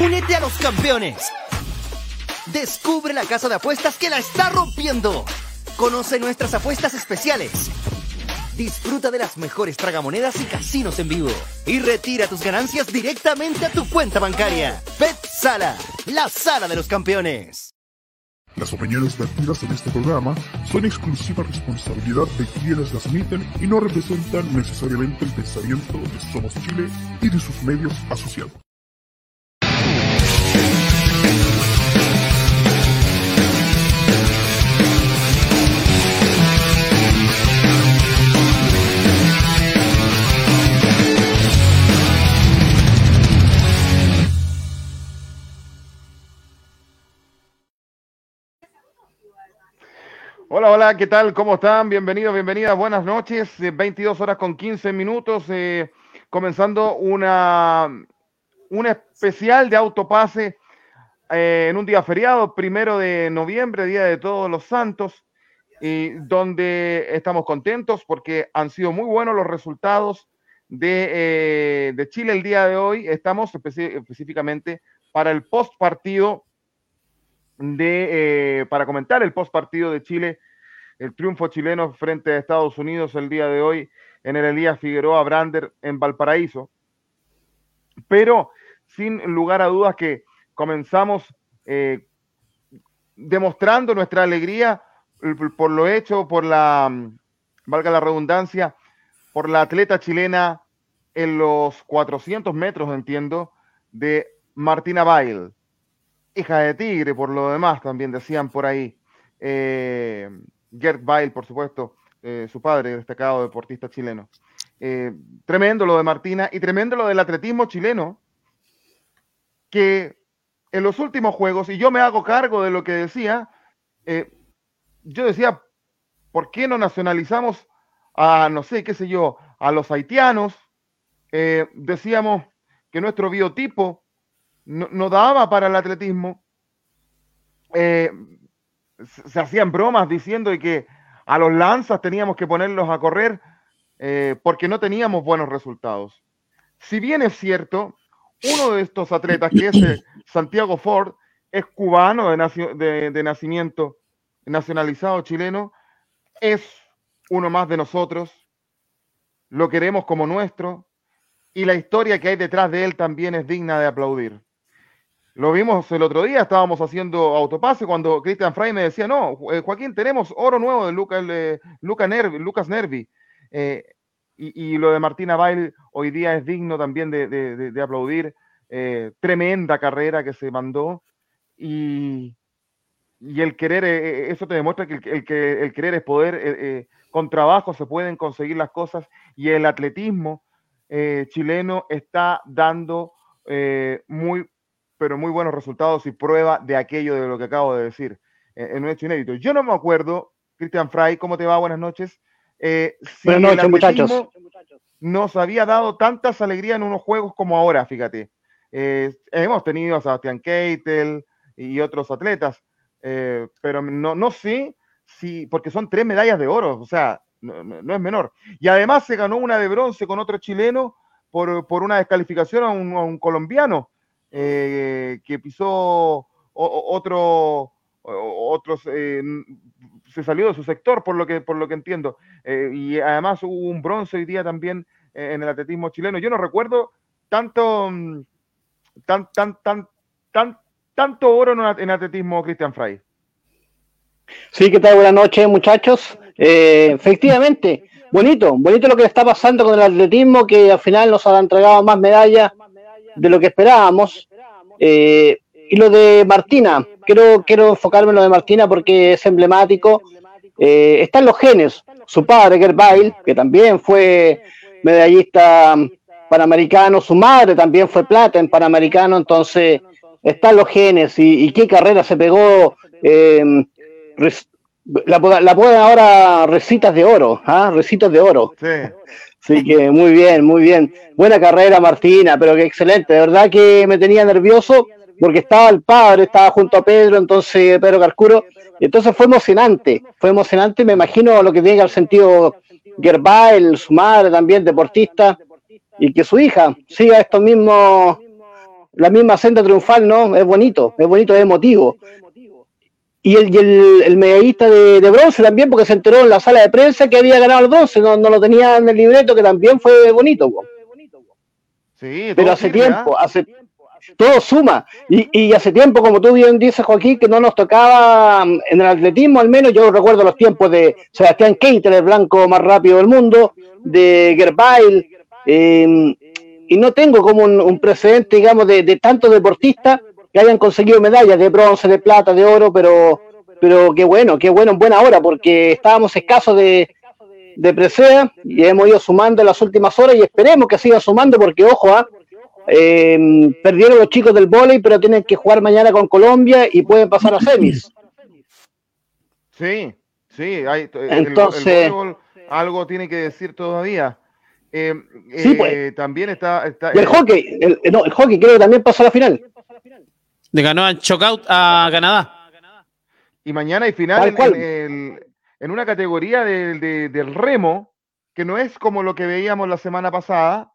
Únete a los campeones. Descubre la casa de apuestas que la está rompiendo. Conoce nuestras apuestas especiales. Disfruta de las mejores tragamonedas y casinos en vivo. Y retira tus ganancias directamente a tu cuenta bancaria. Bet Sala, la sala de los campeones. Las opiniones vertidas en este programa son exclusiva responsabilidad de quienes las emiten y no representan necesariamente el pensamiento de Somos Chile y de sus medios asociados. Hola, hola, ¿qué tal? ¿Cómo están? Bienvenidos, bienvenidas, buenas noches. 22 eh, horas con 15 minutos, eh, comenzando una, un especial de autopase eh, en un día feriado, primero de noviembre, Día de Todos los Santos, y donde estamos contentos porque han sido muy buenos los resultados de, de Chile el día de hoy. Estamos específicamente para el post partido de, para comentar el post partido de Chile el triunfo chileno frente a Estados Unidos el día de hoy en el Elías Figueroa Brander en Valparaíso. Pero sin lugar a dudas que comenzamos eh, demostrando nuestra alegría por lo hecho, por la, valga la redundancia, por la atleta chilena en los 400 metros, entiendo, de Martina Bail, hija de Tigre, por lo demás, también decían por ahí. Eh, Gerd Bail, por supuesto, eh, su padre, destacado deportista chileno. Eh, tremendo lo de Martina y tremendo lo del atletismo chileno, que en los últimos juegos, y yo me hago cargo de lo que decía, eh, yo decía, ¿por qué no nacionalizamos a, no sé, qué sé yo, a los haitianos? decíamos que nuestro biotipo no, daba para el atletismo se hacían bromas diciendo que a los lanzas teníamos que ponerlos a correr eh, porque no teníamos buenos resultados. Si bien es cierto, uno de estos atletas, que es eh, Santiago Ford, es cubano de, nacimiento, nacionalizado chileno, es uno más de nosotros, lo queremos como nuestro, y la historia que hay detrás de él también es digna de aplaudir. Lo vimos el otro día, estábamos haciendo autopase cuando Christian Frey me decía, no, eh, Joaquín, tenemos oro nuevo de Nervi, Lucas Nervi. Eh, y, lo de Martina Bail hoy día es digno también de, aplaudir. Eh, tremenda carrera que se mandó. Y, el querer, eso te demuestra que el, que el querer es poder. con trabajo se pueden conseguir las cosas. Y el atletismo chileno está dando muy pero muy buenos resultados y prueba de aquello de lo que acabo de decir eh, en un hecho inédito. Yo no me acuerdo, Cristian Fray, ¿cómo te va? Buenas noches. Eh, Buenas noches, muchachos. Nos había dado tantas alegrías en unos juegos como ahora, fíjate. Eh, hemos tenido a Sebastián Keitel y otros atletas, pero no, no sé si, porque son tres medallas de oro, o sea, no, es menor. Y además se ganó una de bronce con otro chileno por, por una descalificación a un colombiano. Eh, que pisó otro, otros, eh, se salió de su sector, por lo que, por lo que entiendo. Eh, y además hubo un bronce hoy día también en el atletismo chileno. Yo no recuerdo tanto, mm, tan, tan, tan, tan, tanto oro en, atletismo, Cristian Fray. Sí, ¿qué tal? Buenas noches, muchachos. efectivamente, bonito, bonito lo que está pasando con el atletismo, que al final nos han entregado más medallas de lo que esperábamos. Eh, y lo de Martina, quiero, quiero enfocarme en lo de Martina porque es emblemático. Eh, están los genes. Su padre, Gerbail, que también fue medallista panamericano, su madre también fue plata en panamericano, entonces están los genes y, qué carrera se pegó. Eh, la, la pueden ahora recitas de oro, ¿ah? recitas de oro. Sí. Así que muy bien, muy bien. Buena carrera, Martina, pero que excelente. De verdad que me tenía nervioso porque estaba el padre, estaba junto a Pedro, entonces Pedro Carcuro, entonces fue emocionante, fue emocionante, me imagino lo que tiene el sentido Gerbail, su madre también, deportista, y que su hija siga esto mismo, la misma senda triunfal, ¿no? Es bonito, es bonito, es emotivo. Y el, y el, medallista de, bronce también, porque se enteró en la sala de prensa que había ganado el bronce, no, no lo tenía en el libreto, que también fue bonito. Sí, Pero hace tiempo, ¿ah? hace todo suma. Y, y, hace tiempo, como tú bien dices, Joaquín, que no nos tocaba mm, en el atletismo, al menos yo recuerdo los tiempos de Sebastián Keiter, el blanco más rápido del mundo, de Gerbail, em, y no tengo como un, precedente, digamos, de, de, tantos deportistas que hayan conseguido medallas de bronce, de plata, de oro, pero, pero qué bueno, qué bueno en buena hora, porque estábamos escasos de, de presea y hemos ido sumando en las últimas horas y esperemos que siga sumando porque, ojo, ¿ah? eh, perdieron los chicos del vóley, pero tienen que jugar mañana con Colombia y pueden pasar a semis. Sí, sí, hay, entonces algo tiene que decir todavía. Eh, sí, pues. Eh, también está, está el hockey, el, no, el hockey creo que también pasó a la final. Le ganó a Chockout a Canadá. Y mañana hay final en, el, en una categoría del remo que no es como lo que veíamos la semana pasada.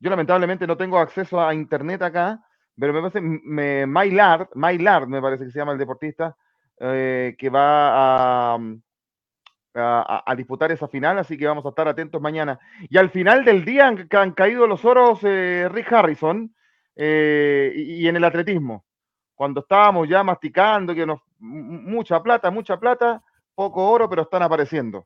Yo lamentablemente no tengo acceso a internet acá, pero me parece, me, Maylard, Maylard me parece que se llama el deportista, eh, que va a, a, disputar esa final, así que vamos a estar atentos mañana. Y al final del día han, caído los oros eh, Rick Harrison eh, y, en el atletismo. Cuando estábamos ya masticando que nos, mucha plata, mucha plata, poco oro, pero están apareciendo.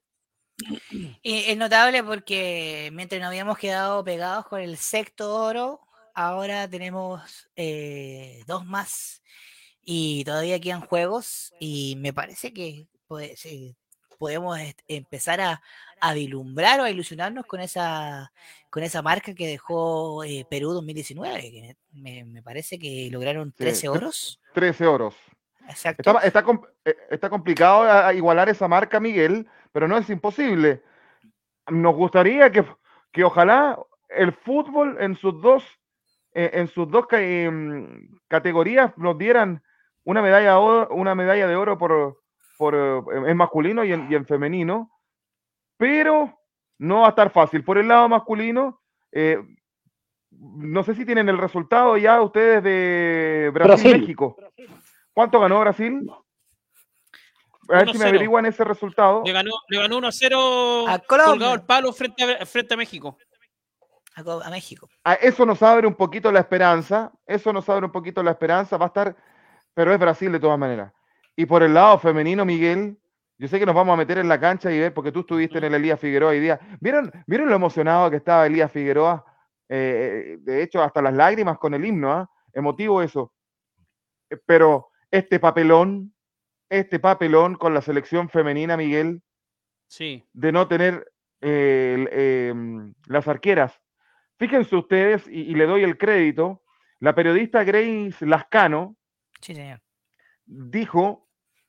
es notable porque mientras nos habíamos quedado pegados con el sexto oro, ahora tenemos eh, dos más y todavía quedan juegos y me parece que podemos empezar a, a, vislumbrar o a ilusionarnos con esa, con esa marca que dejó eh, Perú 2019. me, parece que lograron 13 oros. 13 oros. Está, eh, está, complicado igualar esa marca, Miguel, pero no es imposible. Nos gustaría que, que ojalá el fútbol en sus dos, eh, en sus dos em, categorías nos dieran una medalla, una medalla de oro por, por, eh, en masculino y en, y en, femenino, pero no va a estar fácil. Por el lado masculino, no sé si tienen el resultado ya ustedes de Brasil-México. ¿Cuánto ganó Brasil? A ver si me averiguan ese resultado. Le ganó, le ganó 1-0 a colgado el palo frente a, frente a México. A, México. Ah, eso nos abre un poquito la esperanza. Eso nos abre un poquito la esperanza. Va a estar, pero es Brasil de todas maneras. Y por el lado femenino, Miguel, yo sé que nos vamos a meter en la cancha y ver, porque tú estuviste en el Elías Figueroa hoy día. ¿Vieron, ¿vieron lo emocionado que estaba Elías Figueroa? Eh, eh, de hecho, hasta las lágrimas con el himno, ¿ah? emotivo eso. Eh, pero este papelón, este papelón con la selección femenina, Miguel, sí. de no tener em, las arqueras. Fíjense ustedes, y, le doy el crédito, la periodista Grace Lascano dijo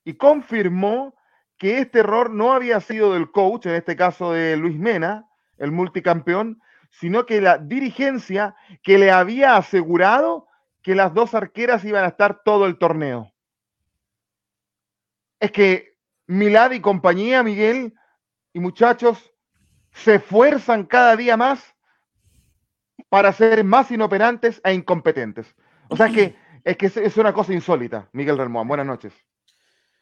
y confirmó que este error no había sido del coach, en este caso de Luis Mena, el multicampeón, sino que la dirigencia que le había asegurado que las dos arqueras iban a estar todo el torneo. Es que Milad y compañía, Miguel y muchachos, se esfuerzan cada día más para ser más inoperantes e incompetentes. O sea que es que es una cosa insólita, Miguel Ramón. Buenas noches.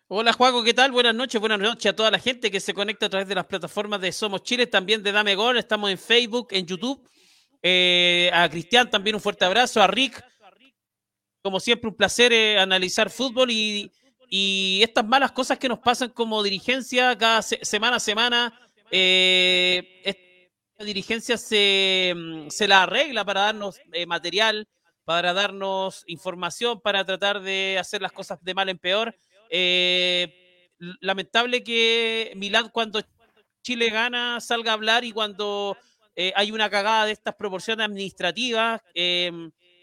Hola Juaco, ¿qué tal? Buenas noches, buenas noches a toda la gente que se conecta a través de las plataformas de Somos Chile, también de Dame Gol, estamos en Facebook, en YouTube. Eh, a Cristian también un fuerte abrazo, a Rick, como siempre, un placer eh, analizar fútbol y, estas malas cosas que nos pasan como dirigencia cada semana a semana. Eh, dirigencia se, mm, se, la arregla para darnos eh, material, para darnos información, para tratar de hacer las cosas de mal en peor. Lamentable que Milán cuando Chile gana salga a hablar y cuando hay una cagada de estas proporciones administrativas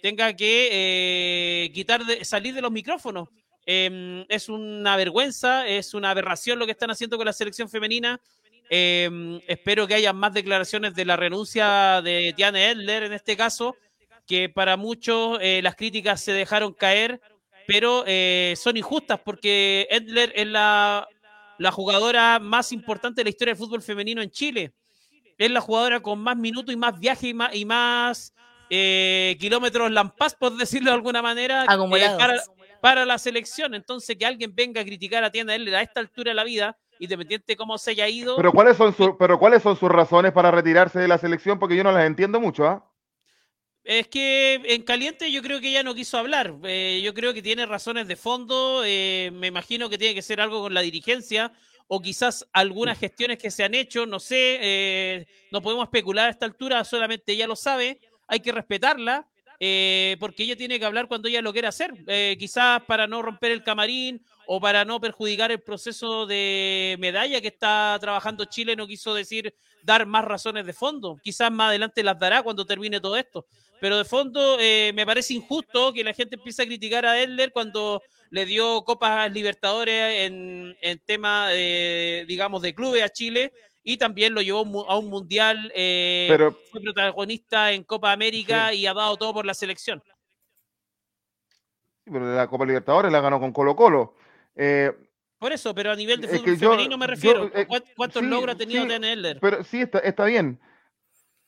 tenga que eh, quitar de, salir de los micrófonos. Em, es una vergüenza, es una aberración lo que están haciendo con la selección femenina. Em, espero que haya más declaraciones de la renuncia de Tiane Edler en este caso, que para muchos eh, las críticas se dejaron caer, pero eh, son injustas porque Edler es la, la jugadora más importante de la historia del fútbol femenino en Chile. Es la jugadora con más minutos y más viajes y más, y más eh, kilómetros lampas, por decirlo de alguna manera, eh, para, para la selección. Entonces, que alguien venga a criticar a Tienda Edler a esta altura de la vida, independiente de cómo se haya ido. Pero ¿cuáles son, su- pero ¿cuáles son sus razones para retirarse de la selección? Porque yo no las entiendo mucho, ¿ah? Es que en caliente yo creo que ella no quiso hablar. Eh, yo creo que tiene razones de fondo. eh, me imagino que tiene que ser algo con la dirigencia o quizás algunas gestiones que se han hecho. No sé, eh, no podemos especular a esta altura. Solamente ella lo sabe. Hay que respetarla porque ella tiene que hablar cuando ella lo quiera hacer. Quizás para no romper el camarín o para no perjudicar el proceso de medalla que está trabajando Chile. No quiso decir dar más razones de fondo. Quizás más adelante las dará cuando termine todo esto pero de fondo eh, me parece injusto que la gente empiece a criticar a Edler cuando le dio Copas Libertadores en, en tema, de, digamos, de clubes a Chile y también lo llevó a un mundial, eh, Pero, fue protagonista en Copa América y ha dado todo por la selección. pero la Copa Libertadores la ganó con Colo Colo. Eh, Por eso, pero a nivel de fútbol yo- femenino me yo, refiero. eh, ¿Cuán- ¿Cuántos sí, logros ha tenido sí, Dan Edler? pero sí, está, está bien.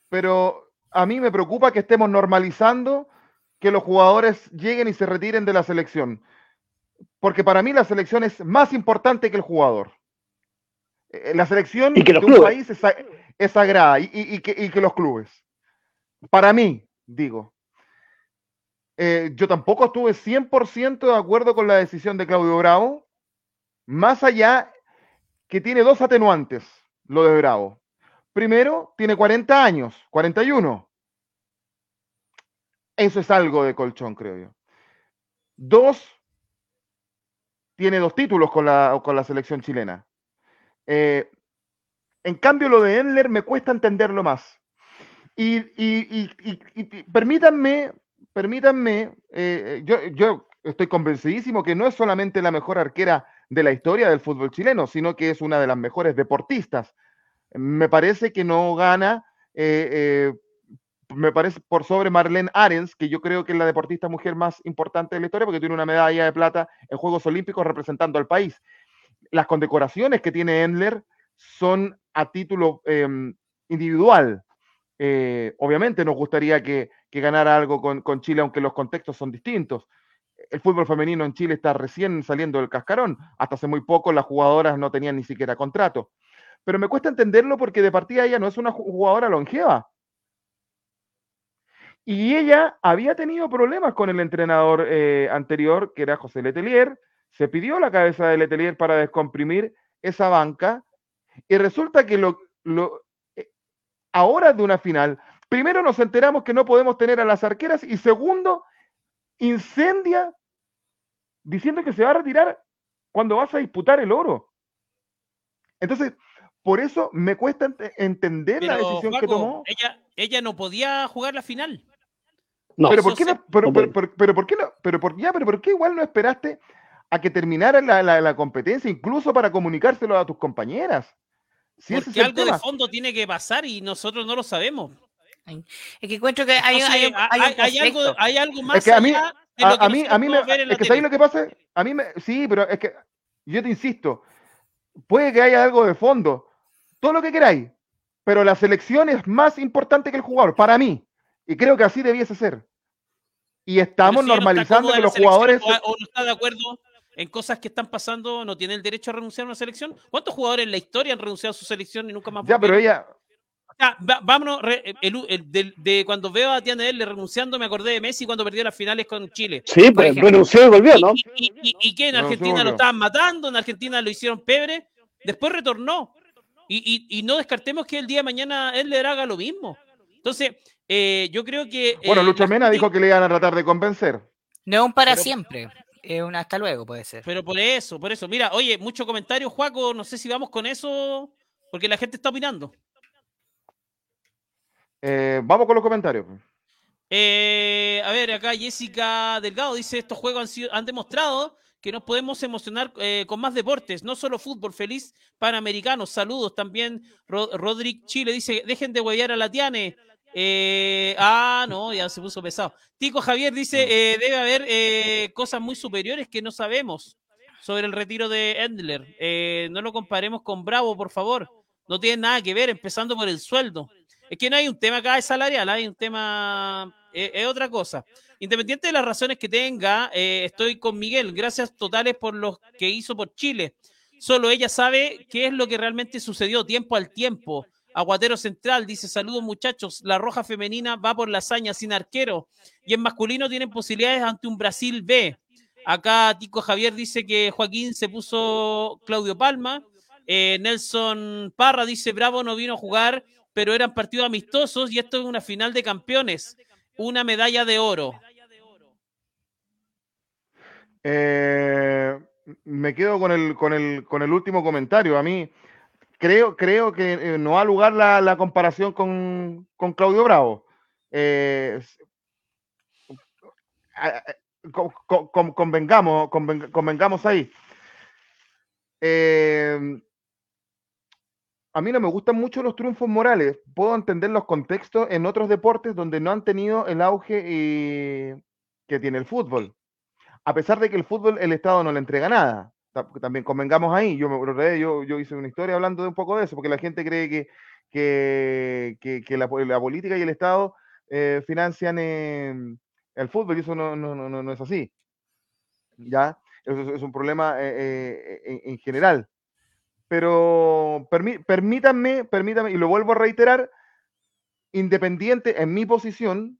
Pero a mí me preocupa que estemos normalizando que los jugadores lleguen y se retiren de la selección. Porque para mí la selección es más importante que el jugador. Eh, La selección Y que los de un clubes. país es, sa- es sagrada y, y- y que, y que los clubes. Para mí, digo. Eh, yo tampoco estuve 100% de acuerdo con la decisión de Claudio Bravo, más allá que tiene dos atenuantes, lo de Bravo. Primero, tiene 40 años, 41. Eso es algo de colchón, creo yo. Dos, tiene dos títulos con la, con la selección chilena. Eh, en cambio, lo de Endler me cuesta entenderlo más. Y, y- y- permítanme, permítanme, eh, eh, yo, yo estoy convencidísimo que no es solamente la mejor arquera de la historia del fútbol chileno, sino que es una de las mejores deportistas. Me parece que no gana, eh, eh, me parece por sobre Marlene Arens, que yo creo que es la deportista mujer más importante de la historia porque tiene una medalla de plata en Juegos Olímpicos representando al país. Las condecoraciones que tiene Endler son a título em, individual. Eh, obviamente nos gustaría que, que ganara algo con, con Chile, aunque los contextos son distintos. El fútbol femenino en Chile está recién saliendo del cascarón. Hasta hace muy poco las jugadoras no tenían ni siquiera contrato. Pero me cuesta entenderlo porque de partida ella no es una ju- jugadora longeva. Y ella había tenido problemas con el entrenador eh, anterior, que era José Letelier. Se pidió la cabeza de Letelier para descomprimir esa banca. Y resulta que lo, lo, eh, ahora de una final, primero nos enteramos que no podemos tener a las arqueras y segundo, incendia diciendo que se va a retirar cuando vas a disputar el oro. Entonces, por eso me cuesta ent- entender la decisión que tomó. ella, ella no podía jugar la final. No, pero por qué no, pero, no pero, puede. pero- pero por qué no, pero por ya, pero por qué igual no esperaste a que terminara la, la- la competencia, incluso para comunicárselo a tus compañeras? Si ese es porque algo tema. de fondo tiene que pasar y nosotros no lo sabemos. Es que encuentro que hay, Entonces, hay, un- hay un hay- hay algo, hay algo más que a mí- allá de A, lo que a mí, a mí me, es que. ¿sabes lo que pasa? A mí me, sí, pero es que yo te insisto, puede que haya algo de fondo, todo lo que queráis, pero la selección es más importante que el jugador, para mí, y creo que así debiese ser. Y Pero estamos si no normalizando que los jugadores... O, o no está de acuerdo en cosas que están pasando, no tiene el derecho a renunciar a una selección. ¿Cuántos jugadores en la historia han renunciado a su selección y nunca más Ya, pero ella, va- vámonos, re- el- de, cuando veo a Tiana L renunciando, me acordé de Messi cuando perdió las finales con Chile. sí, por pues ejemplo. renunció y volvió, ¿no? Y, y- y- y que en No, Argentina lo estaban matando, en Argentina lo hicieron pebre, después retornó. Y, y- y no descartemos que el día de mañana él le haga lo mismo. Entonces, eh, yo creo que. bueno, eh, Lucho Mena dijo que le iban a tratar de convencer. No es un para Pero- siempre. Es un hasta luego, puede ser. Pero por eso, por eso. Mira, oye, mucho comentario, Juaco. No sé si vamos con eso, porque la gente está opinando. Eh, vamos con los comentarios. Eh, a ver, acá Jessica Delgado dice: Estos juegos han, sido- han demostrado que nos podemos emocionar eh, con más deportes, no solo fútbol. Feliz Panamericanos. Saludos también. Ro- Rodrick Chile dice: Dejen de huevear a la Tiane. Eh, ah, no, ya se puso pesado. Tico Javier dice, eh, debe haber cosas muy superiores que no sabemos sobre el retiro de Endler. No lo comparemos con Bravo, por favor. No tiene nada que ver, empezando por el sueldo. Es que no hay un tema acá de salarial, hay un tema, es otra cosa. Independiente de las razones que tenga, eh, estoy con Miguel. Gracias totales por lo que hizo por Chile. Solo ella sabe qué es lo que realmente sucedió tiempo al tiempo. Aguatero Central dice: Saludos, muchachos. La roja femenina va por la hazaña sin arquero. Y en masculino tienen posibilidades ante un Brasil B. Acá Tico Javier dice que Joaquín se puso Claudio Palma. Eh, Nelson Parra dice: Bravo no vino a jugar, pero eran partidos amistosos y esto es una final de campeones. Una medalla de oro. Eh, me quedo con el, con, el, con el último comentario. A mí creo, creo que eh, no ha lugar la, comparación con, con, Claudio Bravo. Eh, con, con, convengamos, convengamos ahí. Eh, a mí no me gustan mucho los triunfos morales. Puedo entender los contextos en otros deportes donde no han tenido el auge y... que tiene el fútbol a pesar de que el fútbol, el Estado no le entrega nada. También convengamos ahí, yo, me, yo, yo hice una historia hablando de un poco de eso, porque la gente cree que, la, política y el Estado eh, financian eh, el fútbol y eso no, no, no, no es así. ¿Ya? Eso es, un problema eh, en, general. Pero permí, permítanme, permítanme, y lo vuelvo a reiterar, independiente en mi posición,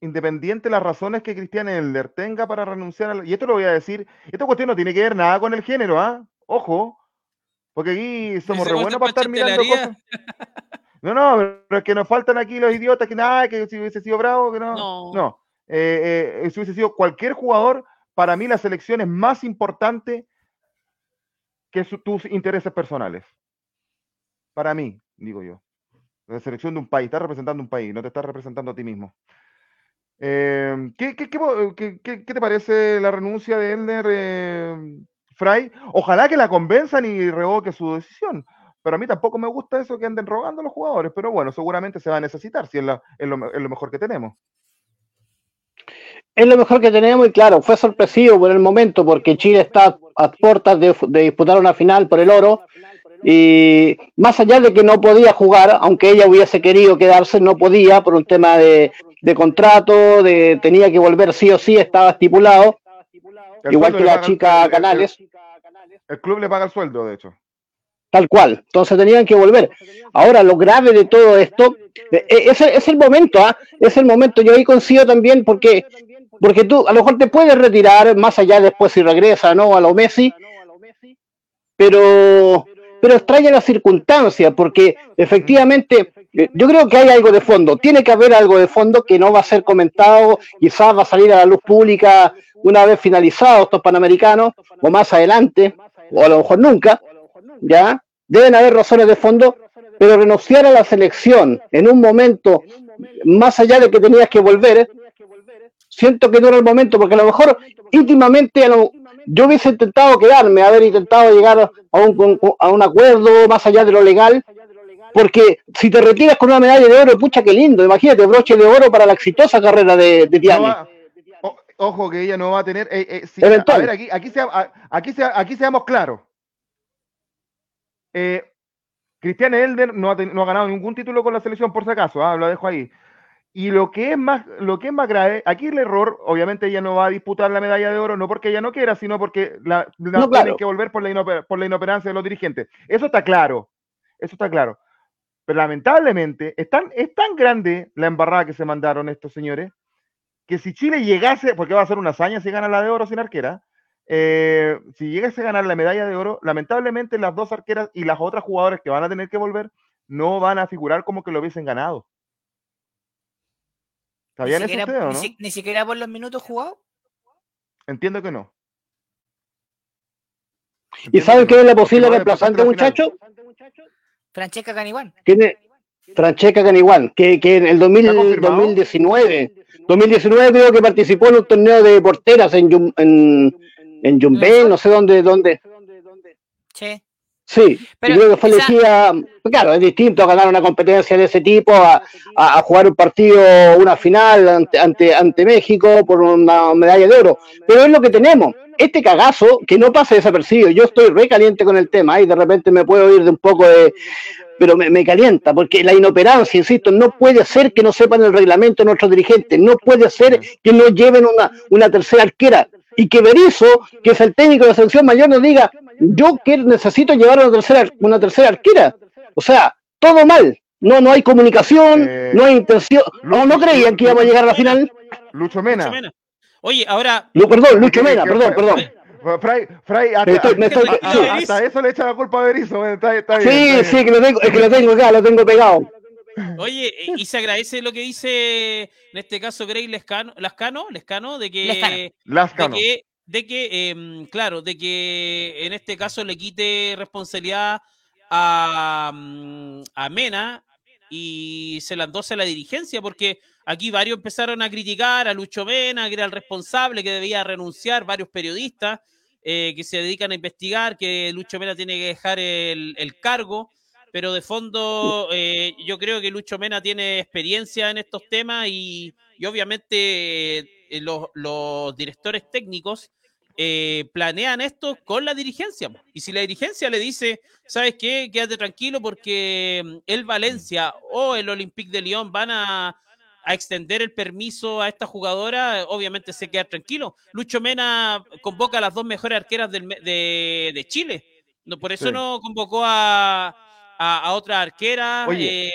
independiente de las razones que Cristian Elder tenga para renunciar a la, y esto lo voy a decir, esta cuestión no tiene que ver nada con el género, ¿ah? Ojo, porque aquí somos re buenos para estar mirando cosas. No, no, pero es que nos faltan aquí los idiotas que nada, que si hubiese sido bravo, que no. No, no. Eh, eh, si hubiese sido cualquier jugador, para mí la selección es más importante que su, tus intereses personales. Para mí, digo yo. La selección de un país, estás representando un país, no te estás representando a ti mismo. Eh, ¿qué, qué, qué, ¿qué, te parece la renuncia de Elner eh, Fry? Ojalá que la convenzan y revoque su decisión. Pero a mí tampoco me gusta eso que anden rogando a los jugadores. Pero bueno, seguramente se va a necesitar si es, la, es, lo, es lo mejor que tenemos. Es lo mejor que tenemos y claro, fue sorpresivo por el momento porque Chile está a puertas de, de, disputar una final por el oro y más allá de que no podía jugar, aunque ella hubiese querido quedarse, no podía por un tema de, de contrato, de tenía que volver sí o sí, estaba estipulado, igual que la chica el, Canales. El, el, club le paga el sueldo, de hecho. Tal cual, entonces tenían que volver. Ahora, lo grave de todo esto, es, es el momento, ¿ah? es el momento, yo ahí coincido también porque, porque tú a lo mejor te puedes retirar más allá después si regresa, ¿no? A lo Messi, pero pero extraña la circunstancia, porque efectivamente yo creo que hay algo de fondo, tiene que haber algo de fondo que no va a ser comentado, quizás va a salir a la luz pública una vez finalizados estos panamericanos, o más adelante, o a lo mejor nunca, ¿ya? Deben haber razones de fondo, pero renunciar a la selección en un momento, más allá de que tenías que volver, siento que no era el momento, porque a lo mejor íntimamente lo, yo hubiese intentado quedarme, haber intentado llegar a un, a un acuerdo más allá de lo legal, porque si te retiras con una medalla de oro, pucha, qué lindo, imagínate, broche de oro para la exitosa carrera de, de Tiani. No o, ojo que ella no va a tener, eh, eh, a ver, aquí, aquí, sea, aquí, sea, aquí seamos claros. Eh, Cristian Elder no ha, no ha, ganado ningún título con la selección, por si acaso, ¿ah? lo dejo ahí. Y lo que es más, lo que es más grave, aquí el error, obviamente ella no va a disputar la medalla de oro, no porque ella no quiera, sino porque la, la no, claro. tienen que volver por la, inoper, por la inoperancia de los dirigentes. Eso está claro, eso está claro. Pero lamentablemente es tan, es tan grande la embarrada que se mandaron estos señores, que si Chile llegase, porque va a ser una hazaña si gana la de oro sin arquera, eh, si llegase a ganar la medalla de oro, lamentablemente las dos arqueras y las otras jugadoras que van a tener que volver no van a figurar como que lo hubiesen ganado. ¿Sabían ni siquiera, eso ustedes, o no? Ni, ni, siquiera por los minutos jugados? Entiendo que no. Entiendo ¿Y saben quién es la posible reemplazante, muchachos? Francesca Caniguán. ¿Quién Francesca Caniguán, que, que en el 2000, 2019, 2019 creo que participó en un torneo de porteras en, en, en Jumbel, no sé dónde, dónde. Sí. Sí, pero, creo que fue elegida, claro, es distinto ganar una competencia de ese tipo, a, a, jugar un partido, una final ante, ante, ante, México por una medalla de oro. Pero es lo que tenemos. Este cagazo, que no pase desapercibido, yo estoy re caliente con el tema y de repente me puedo ir de un poco de... Pero me, me calienta, porque la inoperancia, insisto, no puede ser que no sepan el reglamento de nuestros dirigentes, no puede ser que no lleven una, una tercera arquera y que Berizzo, que es el técnico de la selección mayor, nos diga, yo que necesito llevar una tercera, una tercera arquera. O sea, todo mal. No, no hay comunicación, eh, no hay intención. No, no creían que íbamos a llegar a la final. Lucho Mena. Oye, ahora. perdón, Lucho Mena, perdón, perdón. Fray, Fray, hasta, eso le echa la culpa a Berizzo. Está, está sí, sí, que lo tengo, es que lo tengo acá, lo tengo pegado. Oye, y se agradece lo que dice en este caso Grey Lascano, Lascano, Lescano, de que, Lascano. de que, de que em, claro, de que en este caso le quite responsabilidad a, mm, a Mena y se la endose a la dirigencia, porque aquí varios empezaron a criticar a Lucho Mena, que era el responsable, que debía renunciar, varios periodistas eh, que se dedican a investigar, que Lucho Mena tiene que dejar el, el cargo pero de fondo eh, yo creo que Lucho Mena tiene experiencia en estos temas y, obviamente eh, los, directores técnicos eh, planean esto con la dirigencia. Y si la dirigencia le dice, ¿sabes qué? Quédate tranquilo porque mm, el Valencia o el Olympique de Lyon van a, extender el permiso a esta jugadora, obviamente se queda tranquilo. Lucho Mena convoca a las dos mejores arqueras de, Chile. No, por eso no convocó a, a, otra arquera eh,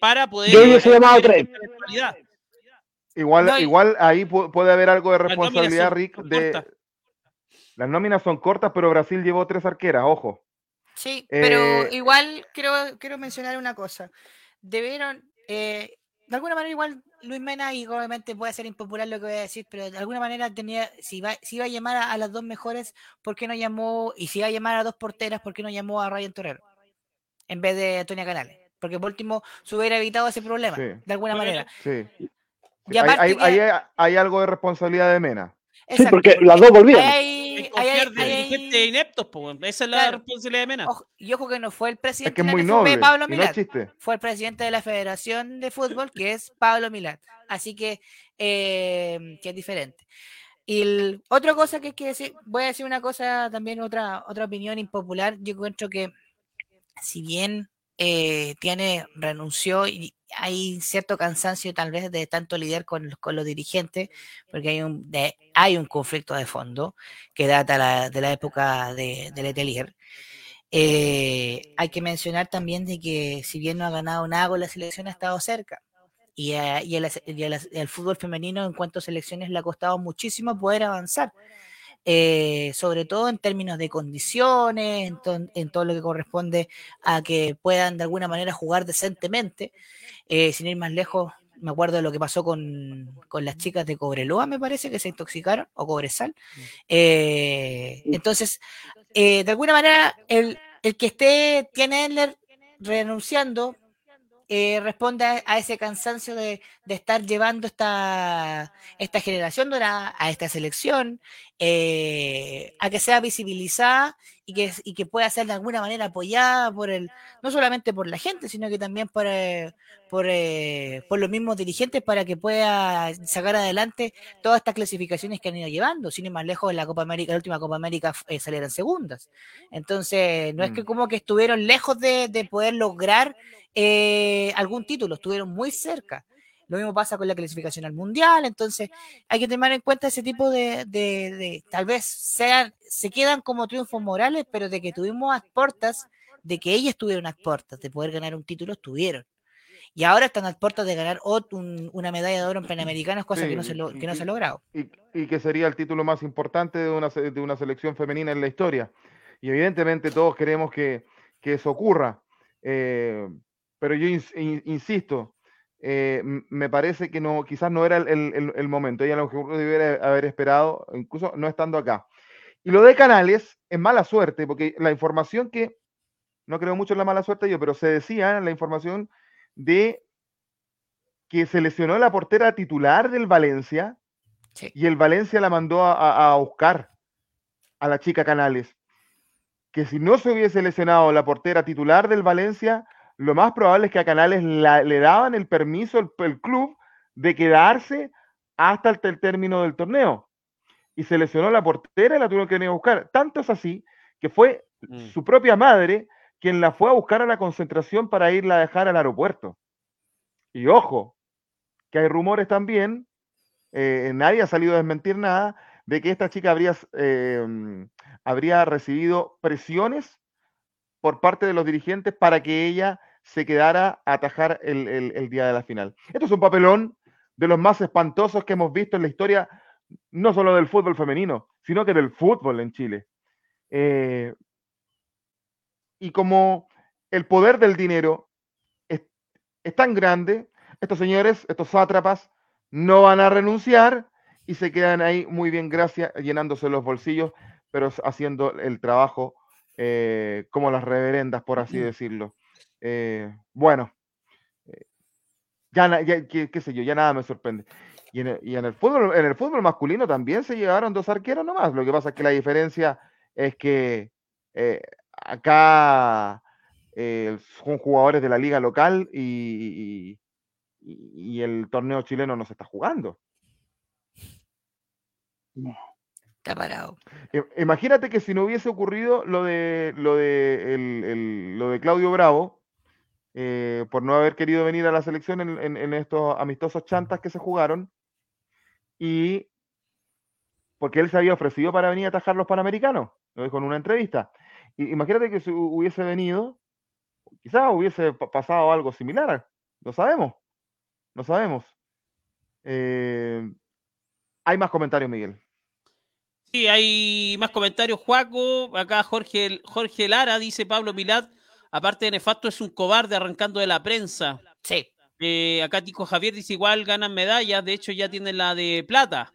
para poder. Igual, igual ahí puede haber algo de responsabilidad, Rick, de. Las nóminas son cortas, pero Brasil llevó tres arqueras, ojo. Sí, pero eh, igual quiero, quiero mencionar una cosa. Debieron, eh, de alguna manera igual Luis Mena, y obviamente puede ser impopular lo que voy a decir, pero de alguna manera tenía, si, va, si iba a llamar a, las dos mejores, ¿por qué no llamó, y si iba a llamar a dos porteras, ¿por qué no llamó a Ryan Torrero? En vez de Antonia Canales. Porque por último se hubiera evitado ese problema, de alguna manera. Sí. hay, algo de responsabilidad de Mena. Sí, porque las dos volvían. Hay, hay, ineptos, esa es la responsabilidad de Mena. y ojo que no fue el presidente es que es muy Pablo Milán. fue el presidente de la Federación de Fútbol, que es Pablo Milán. Así que, eh, que es diferente. Y otra cosa que, que decir, voy a decir una cosa también, otra, otra opinión impopular. Yo encuentro que si bien eh, tiene, renunció y hay cierto cansancio tal vez de tanto lidiar con, con los dirigentes, porque hay un, hay un conflicto de fondo que data de la época de, de Letelier. Eh, hay que mencionar también de que si bien no ha ganado nada la selección ha estado cerca. Y, y, el, fútbol femenino en cuanto a selecciones le ha costado muchísimo poder avanzar. Eh, sobre todo en términos de condiciones, en, todo lo que corresponde a que puedan de alguna manera jugar decentemente. Eh, sin ir más lejos, me acuerdo de lo que pasó con, las chicas de Cobreloa, me parece, que se intoxicaron, o Cobresal. Mm. Eh, entonces, de alguna manera, el, el que esté tiene renunciando eh, responde a, ese cansancio de, estar llevando esta, esta generación dorada a esta selección, eh, a que sea visibilizada y que, y que pueda ser de alguna manera apoyada por el, no solamente por la gente, sino que también por, eh, por, por los mismos dirigentes para que pueda sacar adelante todas estas clasificaciones que han ido llevando. Sin ir más lejos, en la Copa América, la última Copa América salieron segundas. Entonces, no es que mm. como que estuvieron lejos de, de poder lograr eh, algún título, estuvieron muy cerca. Lo mismo pasa con la clasificación al mundial, entonces hay que tener en cuenta ese tipo de, tal vez sean, se quedan como triunfos morales, pero de que tuvimos a puertas, de que ellas tuvieron a puertas de poder ganar un título, estuvieron. Y ahora están a puertas de ganar una medalla de oro en Panamericanos, cosa que, no se que no se ha logrado. Y, que sería el título más importante de una, de una selección femenina en la historia. Y evidentemente todos queremos que, que eso ocurra. Eh, pero yo insisto, eh, me parece que no, quizás no era el, momento. Ella a lo mejor debiera haber esperado, incluso no estando acá. Y lo de Canales es mala suerte, porque la información que, no creo mucho en la mala suerte yo, pero se decía la información de que se lesionó la portera titular del Valencia y el Valencia la mandó a, a buscar a la chica Canales que si no se hubiese lesionado la portera titular del Valencia, lo más probable es que a Canales la- le daban el permiso el, el club de quedarse hasta el, el término del torneo. Y se lesionó la portera y la tuvieron que venir a buscar. Tanto es así que fue Mm. su propia madre quien la fue a buscar a la concentración para irla a dejar al aeropuerto. Y ojo, que hay rumores también, eh, nadie ha salido a desmentir nada, de que esta chica habría, eh, mm, habría recibido presiones por parte de los dirigentes para que ella se quedara a atajar el, el- el día de la final. Esto es un papelón de los más espantosos que hemos visto en la historia, no solo del fútbol femenino, sino que del fútbol en Chile. Eh, y como el poder del dinero es, es tan grande, estos señores, estos sátrapas, no van a renunciar y se quedan ahí muy bien, gracias, llenándose los bolsillos, pero haciendo el trabajo eh, como las reverendas, por así decirlo. Eh, bueno, eh, ya, qué, qué sé yo, ya nada me sorprende. Y en el, y en el fútbol, en el fútbol masculino también se llevaron dos arqueros nomás. Lo que pasa es que la diferencia es que eh, acá eh, son jugadores de la liga local y, y- y el torneo chileno no se está jugando. Está parado. Imagínate que si no hubiese ocurrido lo de lo de, el- el- lo de Claudio Bravo, eh, por no haber querido venir a la selección en, estos amistosos chantas que se jugaron, y porque él se había ofrecido para venir a atajar los panamericanos, lo dijo en una entrevista. Imagínate que si hu- hubiese venido, quizás hubiese pa- pasado algo similar, no sabemos, no sabemos. Eh, hay más comentarios, Miguel. Sí, hay más comentarios, Juaco. Acá Jorge, Jorge Lara dice Pablo Milat, aparte de nefasto, es un cobarde arrancando de la prensa. Sí. Eh, acá Tico Javier dice igual ganan medallas, de hecho ya tienen la de plata.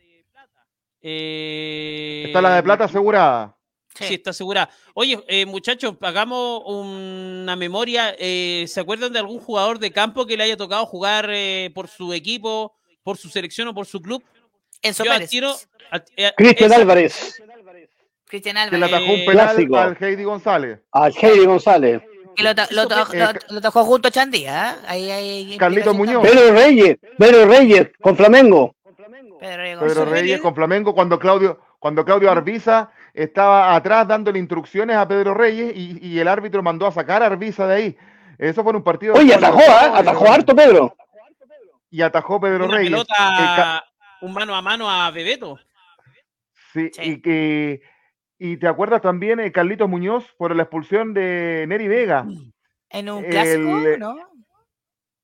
Eh, Está la de plata asegurada. Sí, Sí. está asegurada. Oye, eh, muchachos, hagamos una memoria. eh, ¿Se acuerdan de algún jugador de campo que le haya tocado jugar eh, por su equipo, por su selección o por su club? Enzo Yo al Pérez. tiro- al- eh, Cristian Álvarez, Cristian Que le Álvarez. atajó un penal al Heidi González. a Heidi González, que lo, lo, Eh, lo- lo tajó junto a Chandía. ¿eh? Ahí Carlitos implicación Muñoz. Pedro Reyes, Pedro Reyes con Flamengo. Pedro Reyes Pedro González. Reyes con Flamengo cuando Claudio, cuando Claudio Arbiza estaba atrás dándole instrucciones a Pedro Reyes y, y el árbitro mandó a sacar a Arbiza de ahí. Eso fue en un partido. Oye, atajó, ¿ah? atajó harto Pedro. Y atajó Pedro una Reyes. El pelota, un mano a mano a Bebeto. sí, Sí. y que y te acuerdas también eh, Carlitos Muñoz por la expulsión de Neri Vega. En un El- clásico, ¿no?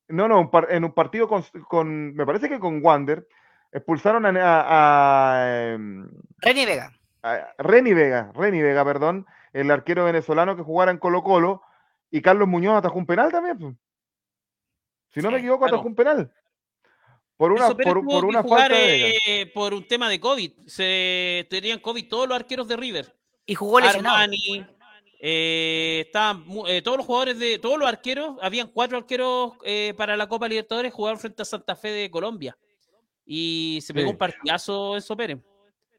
No, no, un par- en un partido con, con- me parece que con Wander, expulsaron a, a- a, em, Reni Vega. a Reni Vega, Reni Vega, perdón, el arquero venezolano que jugara en Colo Colo, y Carlos Muñoz atajó un penal también. pues. Si no me equivoco, claro. atajó un penal. Por una, por, una jugar, falta de Vega. eh, por un tema de COVID. Se tenían COVID todos los arqueros de River. Y jugó lesionado. Armani, eh, estaban eh, todos los jugadores de todos los arqueros, habían cuatro arqueros eh, para la Copa Libertadores, jugaron frente a Santa Fe de Colombia. Y se pegó Sí. un partidazo Enzo Pérez.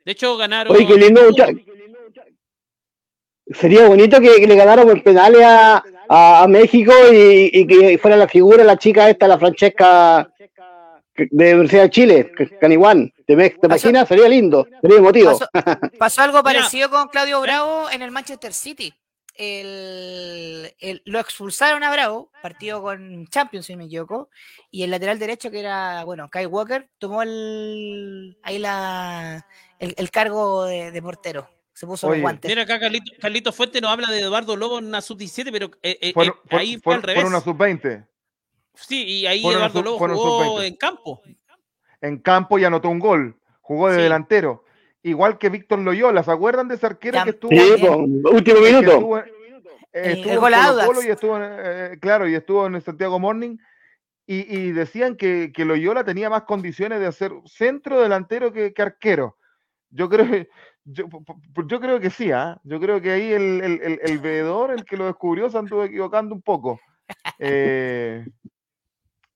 De hecho, ganaron. Oye, qué lindo, mucha- Sería bonito que, que le ganara por penales a, a, a México y, y que fuera la figura la chica esta, la Francesca de Universidad de Chile, Caniwan. ¿Te, me- te imaginas? Sería lindo, sería emotivo. Pasó, pasó algo parecido con Claudio Bravo en el Manchester City. El, el- lo expulsaron a Bravo, partido con Champions, si no me equivoco, y el lateral derecho, que era, bueno, Kyle Walker, tomó el, ahí la, el, el cargo de, de portero. Se puso Oye, los guantes. Mira acá Carlito, Carlito Fuente nos habla de Eduardo Lobo en una sub-17, pero eh, eh, eh, ahí fue, fue- al revés. una sub-20. Sí, y ahí fueron Eduardo Lobo fueron jugó sub-20. en campo. En campo y anotó un gol. Jugó de Sí. delantero. Igual que Víctor Loyola. ¿Se acuerdan de ese arquero que estuvo, Sí, po, último que minuto. estuvo, eh, El- estuvo en y estuvo en, eh, claro, y estuvo en el Santiago Morning. Y, y decían que, que Loyola tenía más condiciones de hacer centro delantero que, que arquero. Yo creo, que- yo, yo creo que sí, ¿ah? Yo creo que ahí el, el, el, el veedor, el que lo descubrió, se anduvo equivocando un poco. Eh,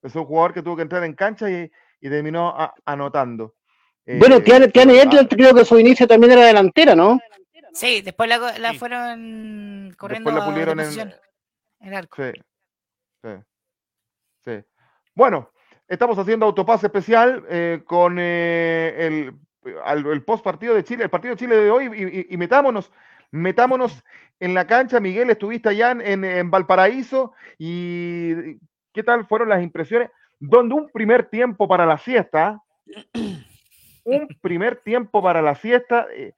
es un jugador que tuvo que entrar en cancha y, y terminó a- anotando. Bueno, Eh, Tiane, ah, Edler creo que su inicio también era delantera, ¿no? Sí, después la, la fueron corriendo Después la pulieron en- en arco. Sí, sí, sí. Bueno, estamos haciendo autopase especial eh, con eh, el, al- el post partido de Chile, el partido de Chile de hoy, y, y- y metámonos, metámonos en la cancha. Miguel, estuviste allá en, en- en Valparaíso y ¿qué tal fueron las impresiones? Donde un primer tiempo para la siesta, un primer tiempo para la siesta. eh,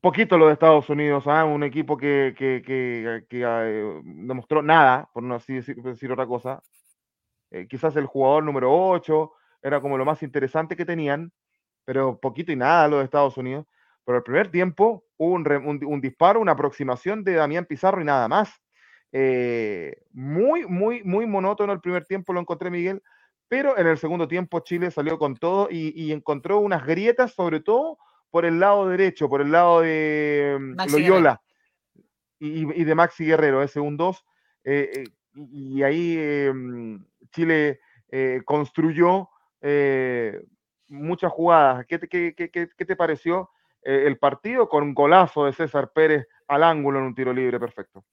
poquito lo de Estados Unidos, ¿ah? un equipo que, que, que- que, eh, demostró nada, por no así decir, decir otra cosa. Eh, quizás el jugador número 8 era como lo más interesante que tenían, pero poquito y nada lo de Estados Unidos. Pero el primer tiempo hubo un, un- un disparo, una aproximación de Damián Pizarro y nada más. Eh, muy, muy, muy monótono el primer tiempo, lo encontré Miguel, pero en el segundo tiempo Chile salió con todo y, y encontró unas grietas, sobre todo por el lado derecho, por el lado de mm, Maxi Loyola y, y de Maxi Guerrero, ese un 2. eh, y ahí eh, mm, Chile construyó muchas jugadas. ¿Qué te, qué- qué- qué- qué te pareció el partido con un golazo de César Pérez al ángulo en un tiro libre perfecto?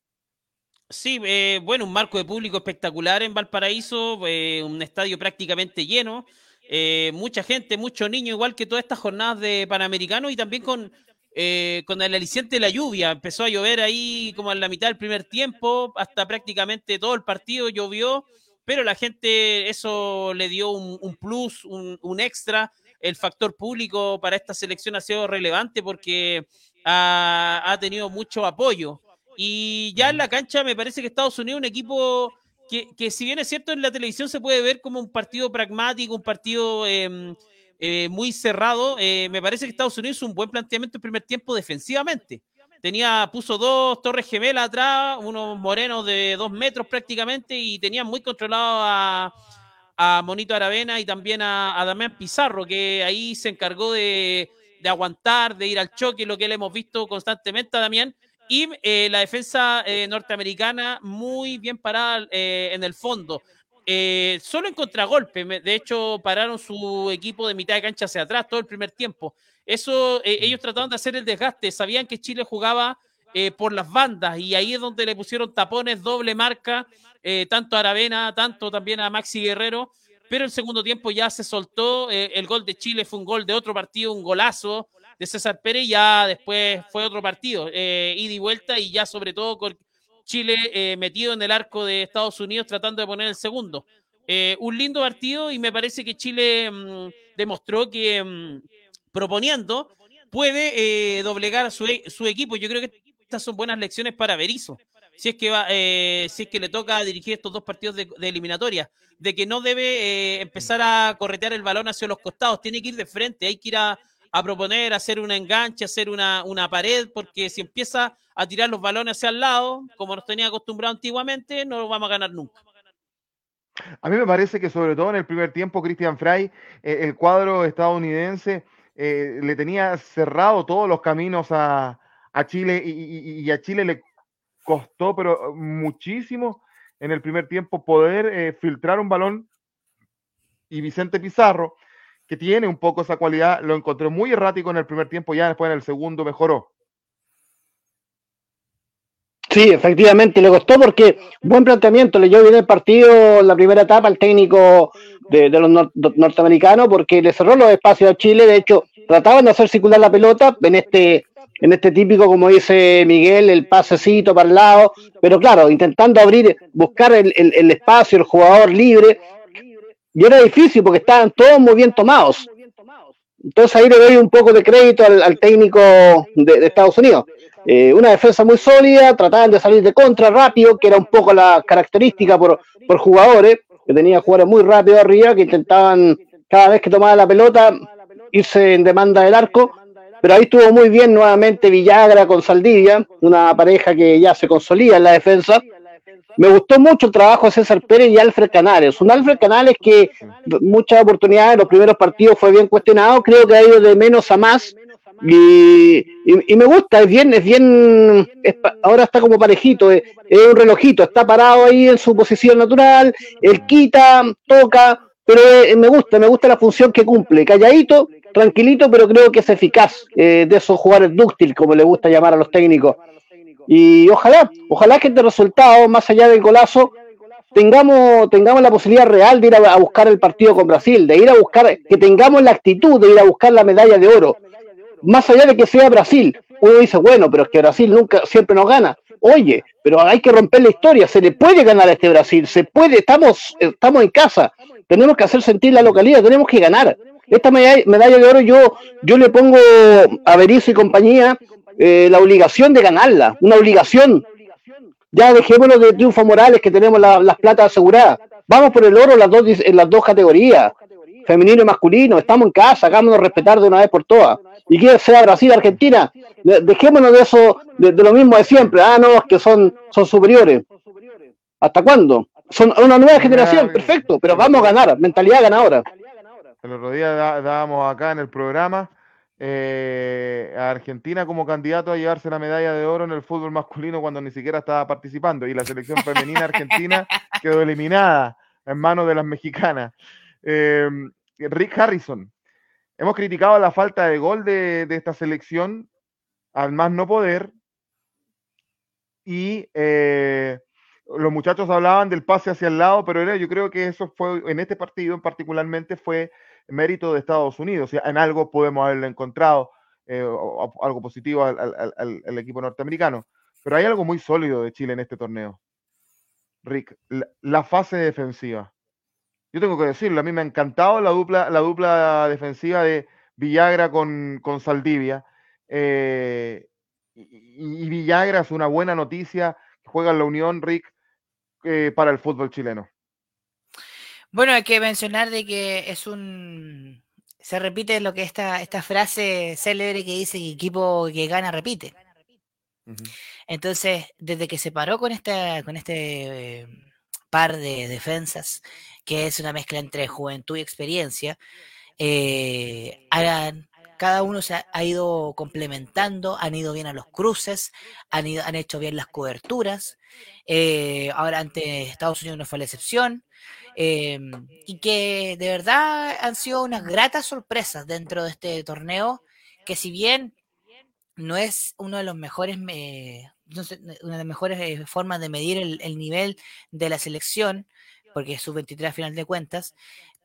Sí, eh, bueno, un marco de público espectacular en Valparaíso, eh, un estadio prácticamente lleno, eh, mucha gente, muchos niños, igual que todas estas jornadas de Panamericano y también con, eh, con el aliciente de la lluvia. Empezó a llover ahí como en la mitad del primer tiempo, hasta prácticamente todo el partido llovió, pero la gente eso le dio un, un plus, un, un extra. El factor público para esta selección ha sido relevante porque ha, ha tenido mucho apoyo. Y ya en la cancha me parece que Estados Unidos es un equipo que, que si bien es cierto en la televisión se puede ver como un partido pragmático, un partido eh, eh, muy cerrado, eh, me parece que Estados Unidos hizo un buen planteamiento en primer tiempo defensivamente. Tenía, puso dos torres gemelas atrás, unos morenos de dos metros prácticamente, y tenían muy controlado a, a Monito Aravena y también a, a Damián Pizarro, que ahí se encargó de, de aguantar, de ir al choque, lo que le hemos visto constantemente a Damián. Y eh, la defensa eh, norteamericana muy bien parada eh, en el fondo. Eh, solo en contragolpe, de hecho, pararon su equipo de mitad de cancha hacia atrás todo el primer tiempo. Eso, eh, ellos trataron de hacer el desgaste, sabían que Chile jugaba eh, por las bandas y ahí es donde le pusieron tapones, doble marca, tanto a Aravena, tanto también a Maxi Guerrero, pero el segundo tiempo ya se soltó, el gol de Chile fue un gol de otro partido, un golazo de César Pérez, ya después fue otro partido, eh, ida y vuelta y ya sobre todo con Chile eh, metido en el arco de Estados Unidos tratando de poner el segundo. Eh, un lindo partido y me parece que Chile mm, demostró que mm, proponiendo puede doblegar su, e- su equipo. Yo creo que estas son buenas lecciones para Berizzo. Si es que va, si es que le toca dirigir estos dos partidos de, eliminatoria, de que no debe empezar a corretear el balón hacia los costados, tiene que ir de frente, hay que ir a, a proponer, hacer una enganche, hacer una, una pared, porque si empieza a tirar los balones hacia el lado, como nos tenía acostumbrado antiguamente, no lo vamos a ganar nunca. A mí me parece que sobre todo en el primer tiempo, Christian Fry, eh, el cuadro estadounidense eh, le tenía cerrado todos los caminos a, a Chile y a Chile le costó, pero muchísimo en el primer tiempo poder eh, filtrar un balón y Vicente Pizarro, que tiene un poco esa cualidad, lo encontré muy errático en el primer tiempo, ya después en el segundo mejoró. Sí, efectivamente, le costó porque buen planteamiento, leyó bien el partido la primera etapa al técnico de, de los nor- norteamericanos porque le cerró los espacios a Chile, de hecho trataban de hacer circular la pelota en este en este típico, como dice Miguel, el pasecito para el lado, pero claro, intentando abrir, buscar el- el espacio, el jugador libre, y era difícil porque estaban todos muy bien tomados. Entonces ahí le doy un poco de crédito al, técnico de, Estados Unidos. Eh, una defensa muy sólida, trataban de salir de contra rápido, que era un poco la característica por, por jugadores, que tenía jugadores muy rápidos arriba, que intentaban cada vez que tomaba la pelota irse en demanda del arco, pero ahí estuvo muy bien nuevamente Villagra con Saldivia, una pareja que ya se consolida en la defensa. Me gustó mucho el trabajo de César Pérez y Alfred Canales. Un Alfred Canales que muchas oportunidades en los primeros partidos fue bien cuestionado, creo que ha ido de menos a más. Y, me gusta, es bien, es bien, es ahora está como parejito, es, es un relojito, está parado ahí en su posición natural, él quita, toca, pero eh, me gusta, me gusta la función que cumple, calladito, tranquilito, pero creo que es eficaz eh, de esos jugadores dúctil, como le gusta llamar a los técnicos. Y ojalá, ojalá que este resultado, más allá del golazo, tengamos, tengamos la posibilidad real de ir a, buscar el partido con Brasil, de ir a buscar, que tengamos la actitud de ir a buscar la medalla de oro. Más allá de que sea Brasil, uno dice, bueno, pero es que Brasil nunca, siempre nos gana. Oye, pero hay que romper la historia, se le puede ganar a este Brasil, se puede, estamos, estamos en casa, tenemos que hacer sentir la localidad, tenemos que ganar. Esta medalla, de oro yo, yo le pongo a Berizzo y compañía eh, la obligación de ganarla, una obligación. Ya dejémonos de triunfo Morales que tenemos las platas aseguradas. Vamos por el oro en las dos, en las dos categorías, femenino y masculino. Estamos en casa, hagámonos respetar de una vez por todas. Y quiere sea Brasil, Argentina, dejémonos de eso, de, lo mismo de siempre. Ah, no, es que son, son superiores. ¿Hasta cuándo? Son una nueva generación, perfecto, pero vamos a ganar, mentalidad ganadora. El otro día dábamos acá en el programa eh, a Argentina como candidato a llevarse la medalla de oro en el fútbol masculino cuando ni siquiera estaba participando. Y la selección femenina argentina quedó eliminada en manos de las mexicanas. Em, Rick Harrison, hemos criticado la falta de gol de, esta selección al más no poder. Y eh, los muchachos hablaban del pase hacia el lado, pero yo creo que eso fue, en este partido en particularmente, fue mérito de Estados Unidos. en algo podemos haberlo encontrado, eh, algo positivo al, equipo norteamericano. Pero hay algo muy sólido de Chile en este torneo. Rick, la, fase defensiva. Yo tengo que decirlo, a mí me ha encantado la dupla, la dupla defensiva de Villagra con, con Saldivia. Eh, y, y, Villagra es una buena noticia. Juega en la Unión, Rick, eh, para el fútbol chileno. Bueno, hay que mencionar de que es un... Se repite lo que esta, esta frase célebre que dice que equipo que gana repite. Entonces, desde que se paró con, esta, con este eh, par de defensas, que es una mezcla entre juventud y experiencia, eh, cada uno se ha, ido complementando, han ido bien a los cruces, han, ido, han hecho bien las coberturas. Eh, ahora ante Estados Unidos no fue la excepción. Em, y que de verdad han sido unas gratas sorpresas dentro de este torneo, que si bien no es uno de los mejores, una de las mejores eh, formas de medir el, el, nivel de la selección, porque es sub-23 a final de cuentas,